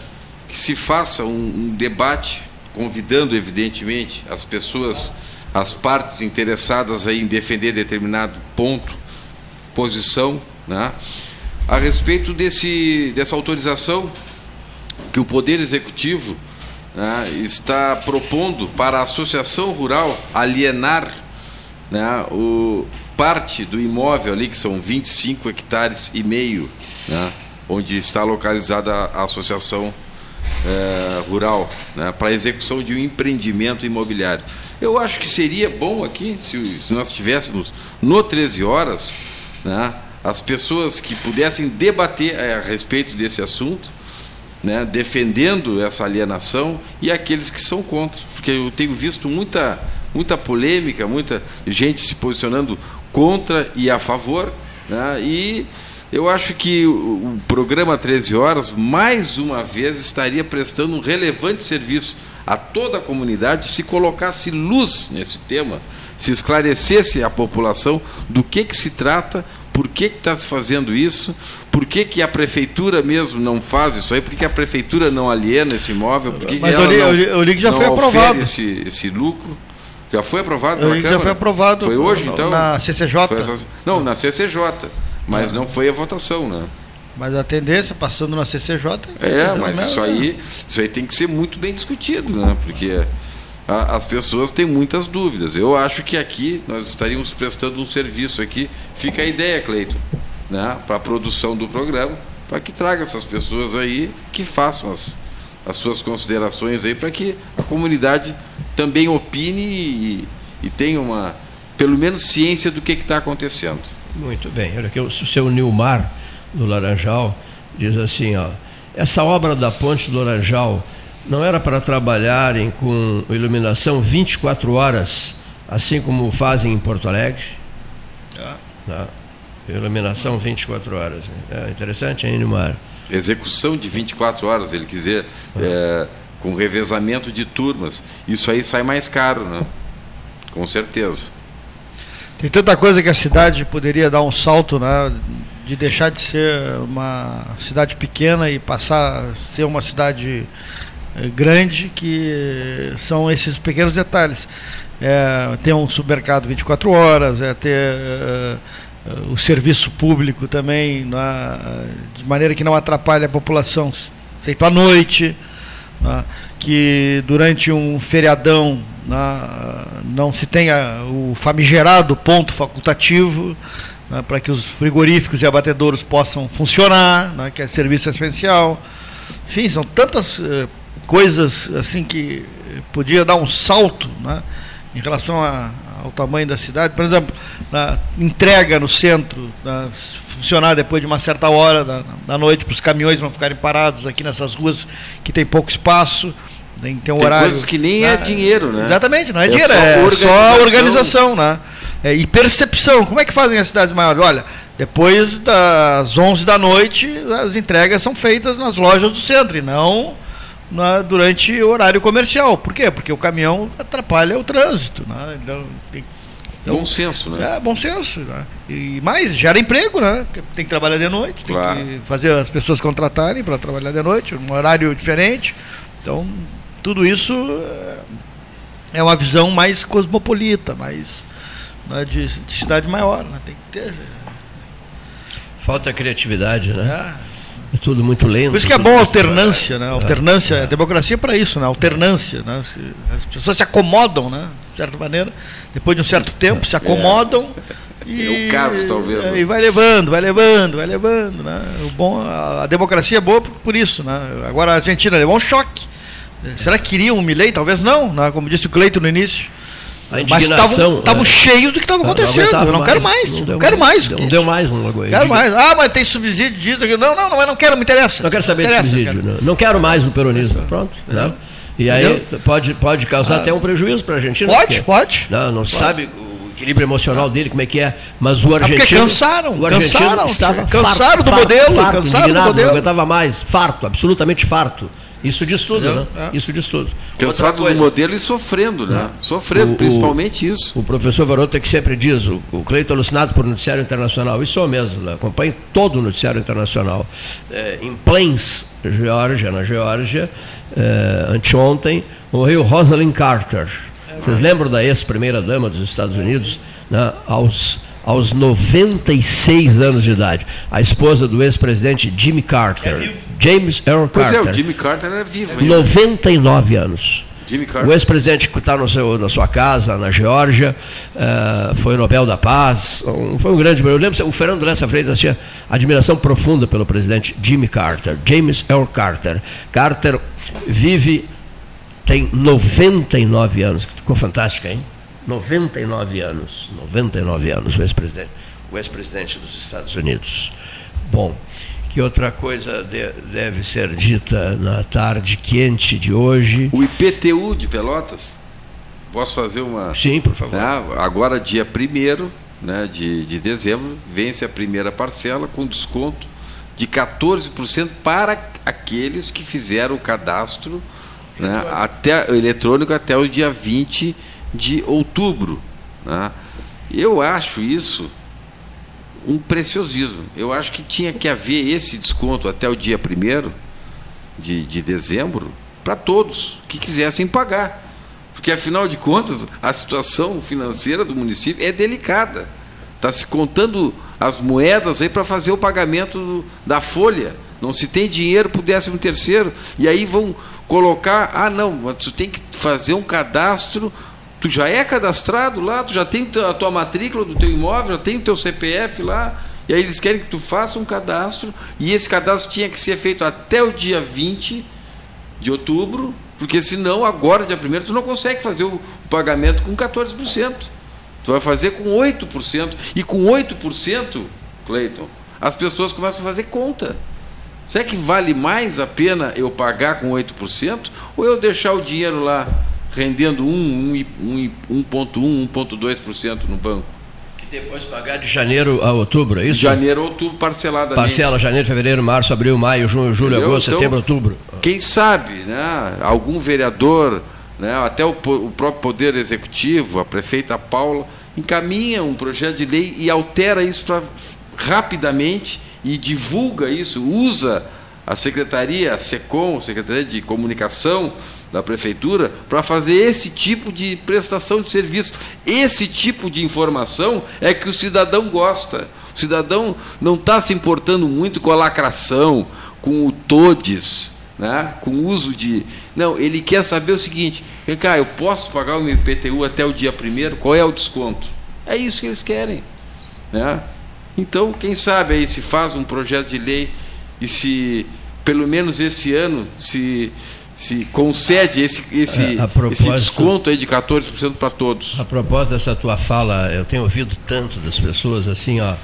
Speaker 4: que se faça um, um debate, convidando, evidentemente, as pessoas, as partes interessadas aí em defender determinado ponto, posição, né, a respeito desse, dessa autorização que o Poder Executivo né, está propondo para a Associação Rural alienar né, o, parte do imóvel ali, que são 25 hectares e meio, né, onde está localizada a associação é, rural, né, para execução de um empreendimento imobiliário. Eu acho que seria bom aqui, se, se nós tivéssemos no 13 horas, né, as pessoas que pudessem debater é, a respeito desse assunto, né, defendendo essa alienação, e aqueles que são contra. Porque eu tenho visto muita, muita polêmica, muita gente se posicionando contra e a favor, né, e eu acho que o, programa 13 Horas, mais uma vez, estaria prestando um relevante serviço a toda a comunidade se colocasse luz nesse tema, se esclarecesse a população do que, que se trata, por que está se fazendo isso, por que, que a prefeitura mesmo não faz isso aí, por que, que a prefeitura não aliena esse imóvel, por que, que ela
Speaker 3: eu li, não, eu li que já foi aprovado.
Speaker 4: Esse, esse lucro. Já foi aprovado pela
Speaker 3: Câmara? Já foi aprovado.
Speaker 4: Foi hoje, então?
Speaker 3: Na CCJ?
Speaker 4: Essa... Não, na CCJ. Mas não foi a votação, né?
Speaker 3: Mas a tendência, passando na CCJ.
Speaker 4: É, mas isso aí, isso aí tem que ser muito bem discutido, né? Porque a, as pessoas têm muitas dúvidas. Eu acho que aqui nós estaríamos prestando um serviço aqui. Fica a ideia, Cleiton, né? para a produção do programa, para que traga essas pessoas aí que façam as, as suas considerações aí, para que a comunidade também opine e, e tenha uma, pelo menos, ciência do que está acontecendo.
Speaker 1: Muito bem. Olha aqui, o seu Nilmar, do Laranjal, diz assim, ó, essa obra da ponte do Laranjal não era para trabalharem com iluminação 24 horas, assim como fazem em Porto Alegre? Ah. Tá. Iluminação 24 horas. É interessante, hein, Nilmar?
Speaker 4: Execução de 24 horas, ele quiser, ah. é, com revezamento de turmas. Isso aí sai mais caro, né? Com certeza.
Speaker 3: Tem tanta coisa que a cidade poderia dar um salto, né? De deixar de ser uma cidade pequena e passar a ser uma cidade eh, grande, que são esses pequenos detalhes. É, ter um supermercado 24 horas, é ter é, o serviço público também, né? de maneira que não atrapalhe a população, feito à noite, né? que durante um feriadão não se tenha o famigerado ponto facultativo né, para que os frigoríficos e abatedouros possam funcionar, né, que é serviço essencial. Enfim, são tantas uh, coisas assim que podia dar um salto né, em relação a, ao tamanho da cidade. Por exemplo, na entrega no centro, né, funcionar depois de uma certa hora da, da noite, para os caminhões não ficarem parados aqui nessas ruas que tem pouco espaço. Tem, tem um tem horário.
Speaker 4: coisas que nem é né? dinheiro, né?
Speaker 3: Exatamente, não é, é dinheiro, só é organização. só organização, né? É, e percepção. Como é que fazem as cidades maiores? Olha, depois das 11 da noite, as entregas são feitas nas lojas do centro e não na, durante o horário comercial. Por quê? Porque o caminhão atrapalha o trânsito. Né? Então,
Speaker 4: então, bom senso, né?
Speaker 3: É, bom senso. Né? E mais, gera emprego, né? Tem que trabalhar de noite, claro. tem que fazer as pessoas contratarem para trabalhar de noite, um horário diferente. Então, tudo isso é uma visão mais cosmopolita, mais né, de, de, cidade maior. Né? Tem que ter.
Speaker 1: Falta criatividade, né? É. é tudo muito lento.
Speaker 3: Por isso que é bom alternância, né? Alternância, é. a democracia é para isso, né? Alternância, né? As pessoas se acomodam, né? De certa maneira, depois de um certo tempo, se acomodam.
Speaker 4: E, é o caso, talvez.
Speaker 3: Né? E vai levando, vai levando, vai levando. Né? O bom, a, a democracia é boa por, por, isso. Né? Agora a Argentina levou um choque. Será que queriam um Milley? Talvez não, né? como disse o Cleito no início.
Speaker 1: A indignação.
Speaker 3: Estavam é. cheios do que estava acontecendo. Não eu não mais, quero mais. Não, não quero mais.
Speaker 1: Não deu mais no Lagoa.
Speaker 3: Quero mais. Ah, mas tem subsídio disso. Não, não, não, não quero, me interessa.
Speaker 1: Não quero saber de subsídio. Quero. Não. não quero mais no peronismo. Pronto. Né? E aí pode, pode causar ah. até um prejuízo para a Argentina.
Speaker 3: Pode, porque, pode.
Speaker 1: Não, não
Speaker 3: pode.
Speaker 1: sabe equilíbrio emocional dele, como é que é. Mas o argentino. É
Speaker 3: cansaram,
Speaker 1: o argentino
Speaker 3: cansaram,
Speaker 1: estava
Speaker 3: cansaram farto, do modelo, farto, cansaram
Speaker 1: do
Speaker 3: modelo.
Speaker 1: não aguentava mais, farto, absolutamente farto. Isso diz tudo, né? É. Isso diz tudo.
Speaker 4: Cansado do modelo e sofrendo, né? É. Sofrendo, o, principalmente isso.
Speaker 1: O professor Varoto é que sempre diz, o, o Cleiton alucinado por noticiário internacional, isso é mesmo, né? acompanhe todo o noticiário internacional. É, em Plains, Geórgia, na Geórgia, é, anteontem, morreu Rosalind Carter vocês lembram da ex-primeira-dama dos Estados Unidos, né, aos, aos 96 anos de idade? A esposa do ex-presidente Jimmy Carter. James Earl Carter. Pois
Speaker 4: é, o Jimmy Carter é vivo.
Speaker 1: Ainda. 99 anos. O ex-presidente que está na sua casa, na Geórgia, uh, foi o Nobel da Paz, um, foi um grande. Eu lembro, o Fernando Lessa Freitas tinha admiração profunda pelo presidente Jimmy Carter, James Earl Carter. Carter vive tem 99 anos, que ficou fantástica, hein? 99 anos, 99 anos, o ex-presidente, o ex-presidente dos Estados Unidos. Bom, que outra coisa de, deve ser dita na tarde quente de hoje?
Speaker 4: O IPTU de Pelotas. Posso fazer uma.
Speaker 1: Sim, por favor.
Speaker 4: Né? Agora, dia 1 né, de, de dezembro, vence a primeira parcela com desconto de 14% para aqueles que fizeram o cadastro né, até, eletrônico até o dia 20 de outubro. Né? Eu acho isso um preciosismo. Eu acho que tinha que haver esse desconto até o dia 1 de, de dezembro para todos que quisessem pagar. Porque, afinal de contas, a situação financeira do município é delicada. Está se contando as moedas aí para fazer o pagamento do, da folha. Não se tem dinheiro para o décimo terceiro. E aí vão, colocar, ah não, tu tem que fazer um cadastro, tu já é cadastrado lá, tu já tem a tua matrícula do teu imóvel, já tem o teu CPF lá, e aí eles querem que tu faça um cadastro, e esse cadastro tinha que ser feito até o dia 20 de outubro, porque senão agora, dia 1 tu não consegue fazer o pagamento com 14%. Tu vai fazer com 8%. E com 8%, Cleiton, as pessoas começam a fazer conta. Será que vale mais a pena eu pagar com 8% ou eu deixar o dinheiro lá rendendo 1, 1,1, 1,2% no banco?
Speaker 1: E depois pagar de janeiro a outubro, é isso?
Speaker 4: Janeiro a outubro parceladamente.
Speaker 1: Parcela janeiro, fevereiro, março, abril, maio, junho, julho, Entendeu? agosto, então, setembro, outubro.
Speaker 4: Quem sabe, né? Algum vereador, né? até o, o próprio Poder Executivo, a prefeita Paula, encaminha um projeto de lei e altera isso pra, rapidamente e divulga isso, usa a secretaria, a SECOM, Secretaria de Comunicação da Prefeitura, para fazer esse tipo de prestação de serviço. Esse tipo de informação é que o cidadão gosta. O cidadão não está se importando muito com a lacração, com o todes, né? com o uso de. Não, ele quer saber o seguinte: vem cá, eu posso pagar o meu IPTU até o dia primeiro? Qual é o desconto? É isso que eles querem. Né? Então, quem sabe aí se faz um projeto de lei e se, pelo menos esse ano, se, se concede esse, esse, esse desconto aí de 14% para todos.
Speaker 1: A propósito dessa tua fala, eu tenho ouvido tanto das pessoas assim, ó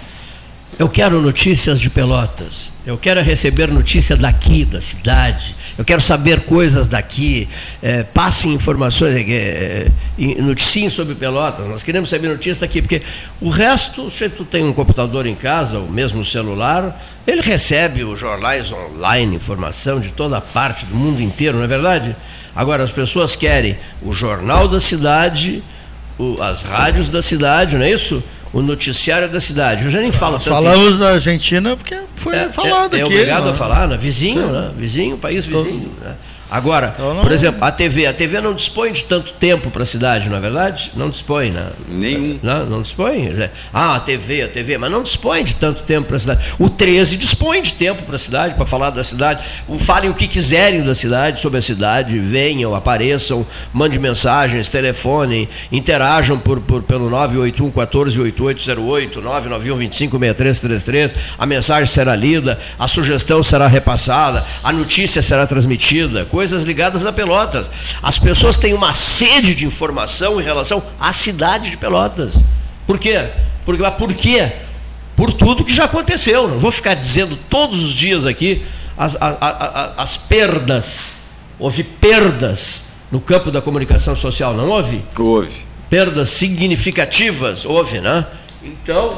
Speaker 1: eu quero notícias de Pelotas. Eu quero receber notícia daqui, da cidade. Eu quero saber coisas daqui. É, passem informações, é, é, noticiem sobre Pelotas. Nós queremos saber notícias daqui, porque o resto, se tu tem um computador em casa, ou mesmo celular, ele recebe os jornais online, informação de toda parte, do mundo inteiro, não é verdade? Agora, as pessoas querem o jornal da cidade, as rádios da cidade, não é isso? O noticiário da cidade. Eu já nem falo
Speaker 3: Nós tanto. Falamos na Argentina porque foi é, falado
Speaker 1: é, é
Speaker 3: aqui.
Speaker 1: É obrigado né? a falar, né? vizinho, é. né? vizinho, país vizinho. Né? Agora, não... por exemplo, a TV, a TV não dispõe de tanto tempo para a cidade, não é verdade? Não dispõe, né?
Speaker 4: Nenhum.
Speaker 1: Não, não dispõe. Ah, a TV, a TV, mas não dispõe de tanto tempo para a cidade. O 13 dispõe de tempo para a cidade, para falar da cidade. Falem o que quiserem da cidade, sobre a cidade, venham, apareçam, mandem mensagens, telefonem, interajam por, por, pelo 981 14 8808, 991 25 6333. A mensagem será lida, a sugestão será repassada, a notícia será transmitida, coisas ligadas a Pelotas. As pessoas têm uma sede de informação em relação à cidade de Pelotas. Por quê? Porque, por quê? Por tudo que já aconteceu. Não vou ficar dizendo todos os dias aqui as, as, as, as perdas. Houve perdas no campo da comunicação social, não houve?
Speaker 4: Houve.
Speaker 1: Perdas significativas, houve, né? Então,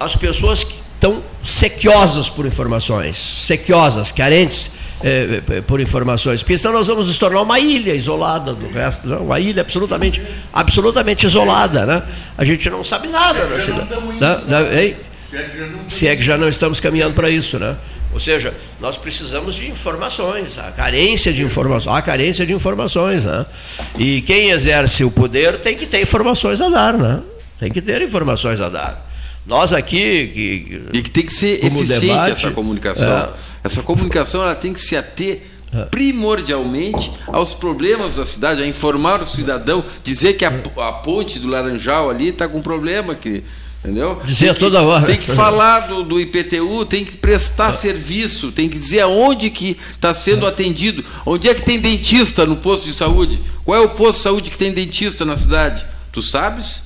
Speaker 1: as pessoas que estão sequiosas por informações, sequiosas, carentes é, por informações, porque senão nós vamos nos tornar uma ilha isolada do resto, não? uma ilha absolutamente, absolutamente isolada. Né? A gente não sabe nada da cidade. Né? Né? Se é que já não estamos caminhando para isso, né? Ou seja, nós precisamos de informações, a carência de informações, a carência de informações, né? E quem exerce o poder tem que ter informações a dar, né? Tem que ter informações a dar. Nós aqui que
Speaker 4: e que tem que ser eficiente debate, essa comunicação. É, essa comunicação ela tem que se ater é. primordialmente aos problemas da cidade, a informar o cidadão, dizer que a, a ponte do Laranjal ali está com problema, que entendeu?
Speaker 1: Dizer toda hora.
Speaker 4: Tem que falar do, do IPTU, tem que prestar é. serviço, tem que dizer aonde que está sendo atendido, onde é que tem dentista no posto de saúde, qual é o posto de saúde que tem dentista na cidade, tu sabes?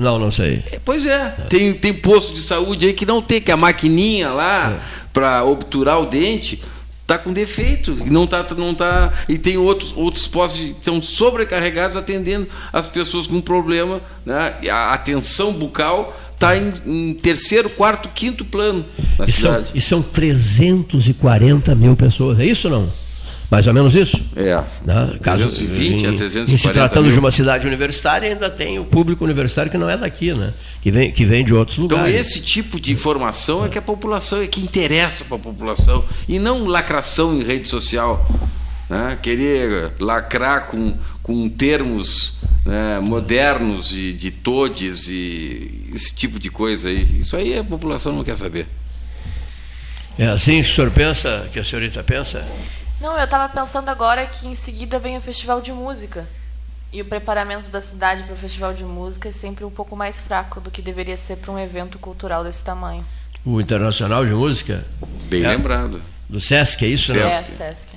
Speaker 1: Não, não sei.
Speaker 4: É, pois é. Tem, tem posto de saúde aí que não tem, que a maquininha lá é. Para obturar o dente está com defeito, não tá, não tá, e tem outros, outros postos que estão sobrecarregados atendendo as pessoas com problema, né? a atenção bucal está em, em, terceiro, quarto, quinto plano na
Speaker 1: e
Speaker 4: cidade.
Speaker 1: São, e são 340 mil pessoas, é isso ou não? Mais ou menos isso?
Speaker 4: É.
Speaker 1: Né? Caso,
Speaker 4: 320 em, a 340
Speaker 1: se tratando
Speaker 4: mil.
Speaker 1: de uma cidade universitária, ainda tem o público universitário que não é daqui, né? que, vem, que vem de outros então, lugares.
Speaker 4: Então, esse tipo de informação é que a população, é que interessa para a população, e não lacração em rede social. Né? Querer lacrar com, com termos né, modernos de, de todes e esse tipo de coisa aí. Isso aí a população não quer saber.
Speaker 1: É assim que o senhor pensa, que a senhorita pensa?
Speaker 9: Não, eu estava pensando agora que em seguida vem o festival de música. E o preparamento da cidade para o festival de música é sempre um pouco mais fraco do que deveria ser para um evento cultural desse tamanho.
Speaker 1: O Internacional de Música?
Speaker 4: Bem é, lembrado.
Speaker 1: Do Sesc, é isso?
Speaker 9: Né? Sesc. É, Sesc.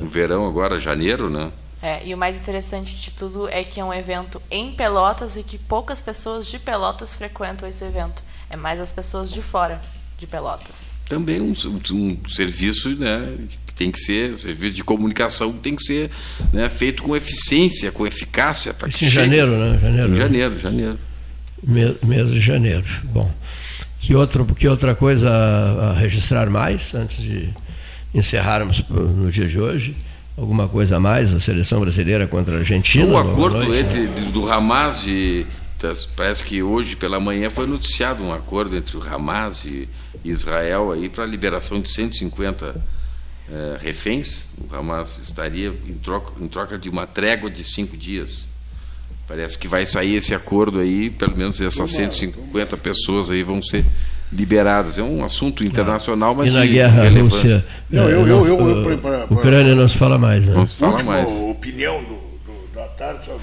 Speaker 4: No verão agora, janeiro, né?
Speaker 9: É, e o mais interessante de tudo é que é um evento em Pelotas e que poucas pessoas de Pelotas frequentam esse evento. É mais as pessoas de fora de Pelotas.
Speaker 4: Também um, um serviço né, tem que ser, o serviço de comunicação tem que ser né, feito com eficiência, com eficácia.
Speaker 1: Para Isso em janeiro, né? Janeiro,
Speaker 4: em janeiro, janeiro.
Speaker 1: Mês de janeiro. Bom, que, outro, que outra coisa a, registrar mais, antes de encerrarmos no dia de hoje? Alguma coisa a mais? A seleção brasileira contra a Argentina?
Speaker 4: Um acordo noite, entre né? do Hamas e parece que hoje pela manhã foi noticiado um acordo entre o Hamas e Israel aí para a liberação de 150 é, reféns, o Hamas estaria em troca, em troca de uma trégua de cinco dias. Parece que vai sair esse acordo aí, pelo menos essas 150 pessoas aí vão ser liberadas. É um assunto internacional, mas
Speaker 1: e na guerra
Speaker 4: relevância.
Speaker 1: Rússia, não, eu, eu, eu, Ucrânia não se fala mais, né?
Speaker 4: Não se fala mais.
Speaker 2: opinião do, do, da tarde, sabe?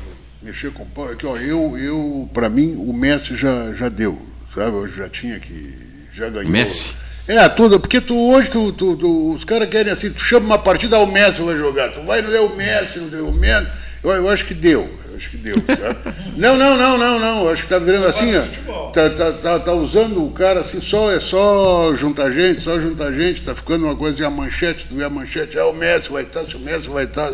Speaker 2: Mexer com pão. Aqui, ó, eu, eu para mim, o Messi já, já deu, sabe? Eu já tinha que já ganhou.
Speaker 4: Messi.
Speaker 2: É, tudo, porque tu hoje tu, tu, tu os caras querem assim, tu chama uma partida, o Messi vai jogar, tu vai, não é o Messi, não é o Messi. Eu, eu acho que deu, eu acho que deu. não, não, não, não, não. Eu acho que tá virando assim, ó. Tá, tá, tá, tá, usando o cara assim, só, é só juntar gente, só juntar gente, tá ficando uma coisa, e a manchete, tu vê a manchete, é o Messi vai estar, se o Messi vai estar.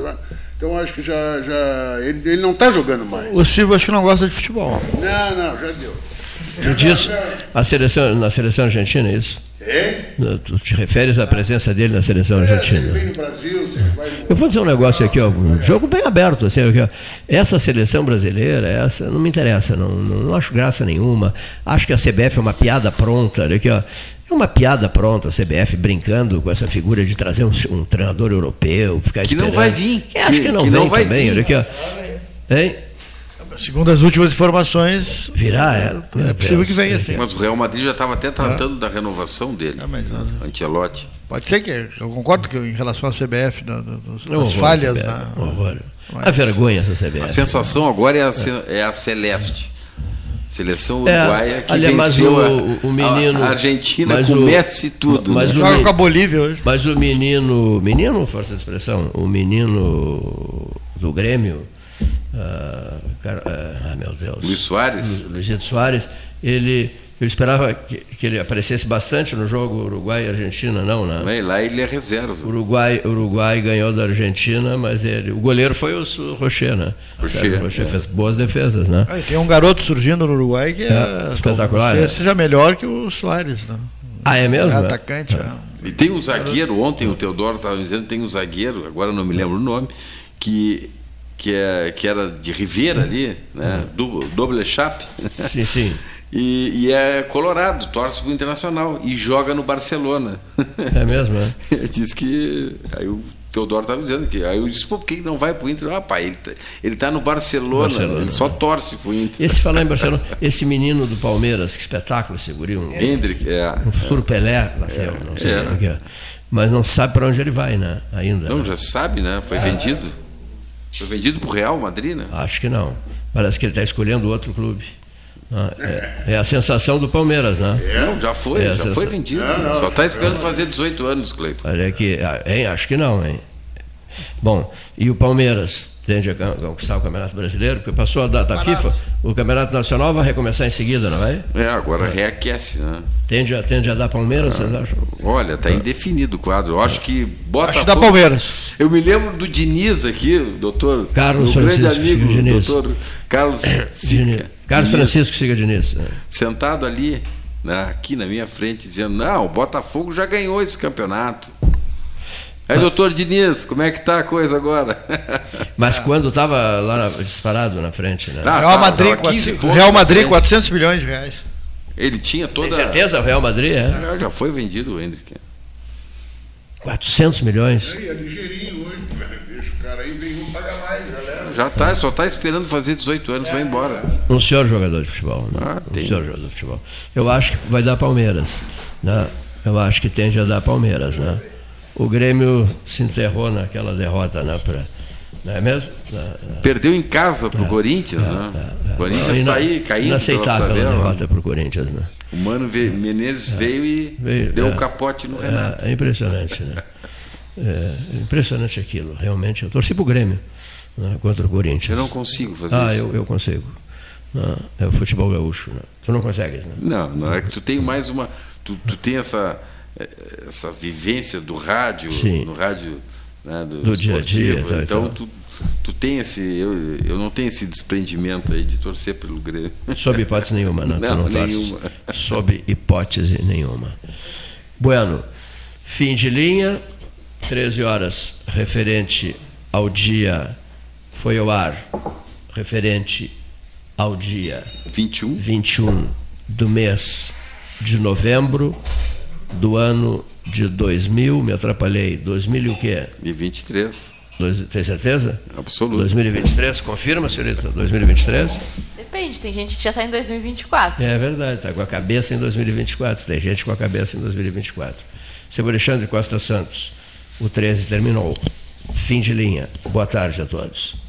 Speaker 2: Então acho que já. já ele, ele não está jogando mais.
Speaker 3: O Silvio acho que não gosta de futebol.
Speaker 2: Não, não, já deu.
Speaker 1: Tu diz a seleção, na seleção argentina, é isso?
Speaker 2: É?
Speaker 1: Tu te referes à presença dele na seleção argentina?
Speaker 2: É, no Brasil,
Speaker 1: Eu vou dizer um negócio aqui, ó, um jogo bem aberto. Assim, aqui, ó. Essa seleção brasileira, essa não me interessa, não, não, não, acho graça nenhuma. Acho que a CBF é uma piada pronta. Aqui, ó. É uma piada pronta, a CBF brincando com essa figura de trazer um, um treinador europeu, ficar
Speaker 4: Que
Speaker 1: esperando.
Speaker 4: não vai vir.
Speaker 1: Que acho que não
Speaker 4: que
Speaker 1: vem
Speaker 4: não vai
Speaker 1: também.
Speaker 4: vir.
Speaker 1: Olha aqui, ó. Hein?
Speaker 3: Segundo as últimas informações,
Speaker 1: Virá, é.
Speaker 3: é possível que venha assim.
Speaker 4: Mas o Real Madrid já estava até tratando da renovação dele.
Speaker 3: Ah, mas nós-
Speaker 4: Ancelotti.
Speaker 3: Pode ser que eu concordo que em relação à CBF, da- das
Speaker 1: horror,
Speaker 3: falhas,
Speaker 1: CBF,
Speaker 3: na-. Mas-
Speaker 1: A vergonha essa CBF.
Speaker 4: A sensação agora é a, é a Celeste. Seleção
Speaker 1: É,
Speaker 4: uruguaia que
Speaker 1: aliás,
Speaker 4: venceu
Speaker 1: o,
Speaker 4: a-
Speaker 1: o- o menino.
Speaker 4: a Argentina com
Speaker 1: o-
Speaker 4: Messi e tudo.
Speaker 1: Mas
Speaker 4: né?
Speaker 1: o,
Speaker 3: Joga com a Bolívia hoje.
Speaker 1: Mas o menino. Menino, força de expressão? O menino do Grêmio. ah, cara- ah, ah, meu Deus.
Speaker 4: Luiz Soares?
Speaker 1: Lu- Luizito Soares. Ele. Eu esperava que, que ele aparecesse bastante no jogo Uruguai e Argentina, não, né?
Speaker 4: E lá ele é reserva.
Speaker 1: Uruguai, Uruguai ganhou da Argentina, mas ele, o goleiro foi o Rocher, né?
Speaker 4: Rocher,
Speaker 1: Sérgio Rocher
Speaker 4: é.
Speaker 1: fez boas defesas, né?
Speaker 3: Ah, tem um garoto surgindo no Uruguai que é,
Speaker 1: É, espetacular,
Speaker 3: talvez
Speaker 1: é.
Speaker 3: seja melhor que o Soares. Né?
Speaker 1: Ah, é mesmo?
Speaker 3: É atacante. é.
Speaker 4: E tem um zagueiro, ontem o Teodoro estava dizendo, tem um zagueiro, agora não me lembro o nome, que, que, é, que era de Ribeira ali, né? Du- Doble Chape.
Speaker 1: Sim, sim.
Speaker 4: E, e é colorado, torce para o Internacional e joga no Barcelona.
Speaker 1: É mesmo, é?
Speaker 4: Diz que. Aí o Teodoro estava dizendo que. Aí eu disse, pô, por que não vai para o Inter? Ah, pai, ele, tá- ele tá no Barcelona,
Speaker 1: Barcelona.
Speaker 4: ele só torce para o Inter.
Speaker 1: Esse falar em Barcelona, esse menino do Palmeiras, que espetáculo, seguriu um,
Speaker 4: Hendrick, é.
Speaker 1: um futuro Pelé, nasceu, não sei
Speaker 4: É.
Speaker 1: o que é. Mas não sabe para onde ele vai, né? Ainda.
Speaker 4: Não,
Speaker 1: né?
Speaker 4: já sabe, né? Foi vendido. Foi vendido para o Real Madrid, né?
Speaker 1: Acho que não. Parece que ele está escolhendo outro clube. Ah, É, é a sensação do Palmeiras, né?
Speaker 4: Não, já foi,
Speaker 1: É
Speaker 4: já foi vendido. Só está esperando fazer 18 anos, Cleiton.
Speaker 1: Olha aqui, hein? acho que não, hein? Bom, e o Palmeiras tende a conquistar o Campeonato Brasileiro, porque passou a data FIFA, o Campeonato Nacional vai recomeçar em seguida, não vai?
Speaker 4: É, agora reaquece, né?
Speaker 1: Tende a, tende a dar Palmeiras, vocês acham?
Speaker 4: Olha, tá indefinido o quadro. Eu acho que Botafogo.
Speaker 3: Acho que dá Palmeiras.
Speaker 4: Eu me lembro do Diniz aqui, o doutor.
Speaker 1: Carlos
Speaker 4: meu grande
Speaker 1: Francisco
Speaker 4: amigo,
Speaker 1: Diniz.
Speaker 4: doutor Carlos
Speaker 1: Diniz.
Speaker 4: Sica.
Speaker 1: Carlos
Speaker 4: Diniz,
Speaker 1: Francisco Siga Diniz. né?
Speaker 4: Sentado ali, né, aqui na minha frente, dizendo: Não, o Botafogo já ganhou esse campeonato. Aí, doutor Diniz, como é que tá a coisa agora?
Speaker 1: Mas quando estava lá na- disparado na frente, né?
Speaker 4: Tá,
Speaker 3: Real
Speaker 4: tá,
Speaker 3: Madrid,
Speaker 4: tava 15
Speaker 3: quatro-
Speaker 4: pontos
Speaker 3: Real Madrid
Speaker 4: frente.
Speaker 3: 400 milhões de reais.
Speaker 4: Ele tinha toda.
Speaker 1: Tem certeza? O Real Madrid, é?
Speaker 4: Ah, Já foi vendido o Hendrick.
Speaker 1: 400 milhões.
Speaker 2: É ligeirinho hoje, velho. deixa o cara aí, vem um paga mais, galera.
Speaker 4: Já tá, só tá esperando fazer 18 anos, vai embora.
Speaker 1: Um senhor jogador de futebol. Né?
Speaker 4: Ah,
Speaker 1: um
Speaker 4: tem.
Speaker 1: senhor jogador de futebol. Eu acho que vai dar Palmeiras. Né? Eu acho que tende a dar Palmeiras. Né? O Grêmio se enterrou naquela derrota, né? Pra, não é mesmo?
Speaker 4: Perdeu em casa pro Corinthians, né? O Corinthians
Speaker 1: Não,
Speaker 4: está aí caindo
Speaker 1: Inaceitável a
Speaker 4: tabela.
Speaker 1: derrota para o Corinthians. Né?
Speaker 4: O Mano Ve- Menezes veio e
Speaker 1: Veio,
Speaker 4: deu o
Speaker 1: é.
Speaker 4: capote no Renato.
Speaker 1: É, é impressionante, né? É impressionante aquilo, realmente. Eu torci para o Grêmio né, contra o Corinthians.
Speaker 4: Eu não consigo fazer
Speaker 1: ah,
Speaker 4: isso.
Speaker 1: eu, eu consigo. Não, é o futebol gaúcho. Né? Tu não consegues, né?
Speaker 4: Não, não é que tu tem mais uma. Tu, tu tem essa, essa vivência do rádio,
Speaker 1: Sim.
Speaker 4: no rádio né, do,
Speaker 1: Do dia a dia, tá, então
Speaker 4: tu, tu tem esse. Eu, eu não tenho esse desprendimento aí de torcer pelo Grêmio.
Speaker 1: Sob hipótese nenhuma, né? Tu
Speaker 4: Não,
Speaker 1: torces.
Speaker 4: nenhuma.
Speaker 1: Sob hipótese nenhuma. Bueno, fim de linha, 13 horas, referente ao dia, foi ao ar, referente ao dia
Speaker 4: 21.
Speaker 1: 21 do mês de novembro do ano de 2000, me atrapalhei, 2000 e o quê?
Speaker 4: E 23.
Speaker 1: Dois, tem certeza?
Speaker 4: Absoluto.
Speaker 1: 2023, confirma, senhorita? 2023?
Speaker 9: Depende, tem gente que já está em 2024.
Speaker 1: É verdade, está com a cabeça em 2024. Tem gente com a cabeça em 2024. Seu Alexandre Costa Santos, o 13 terminou. Fim de linha. Boa tarde a todos.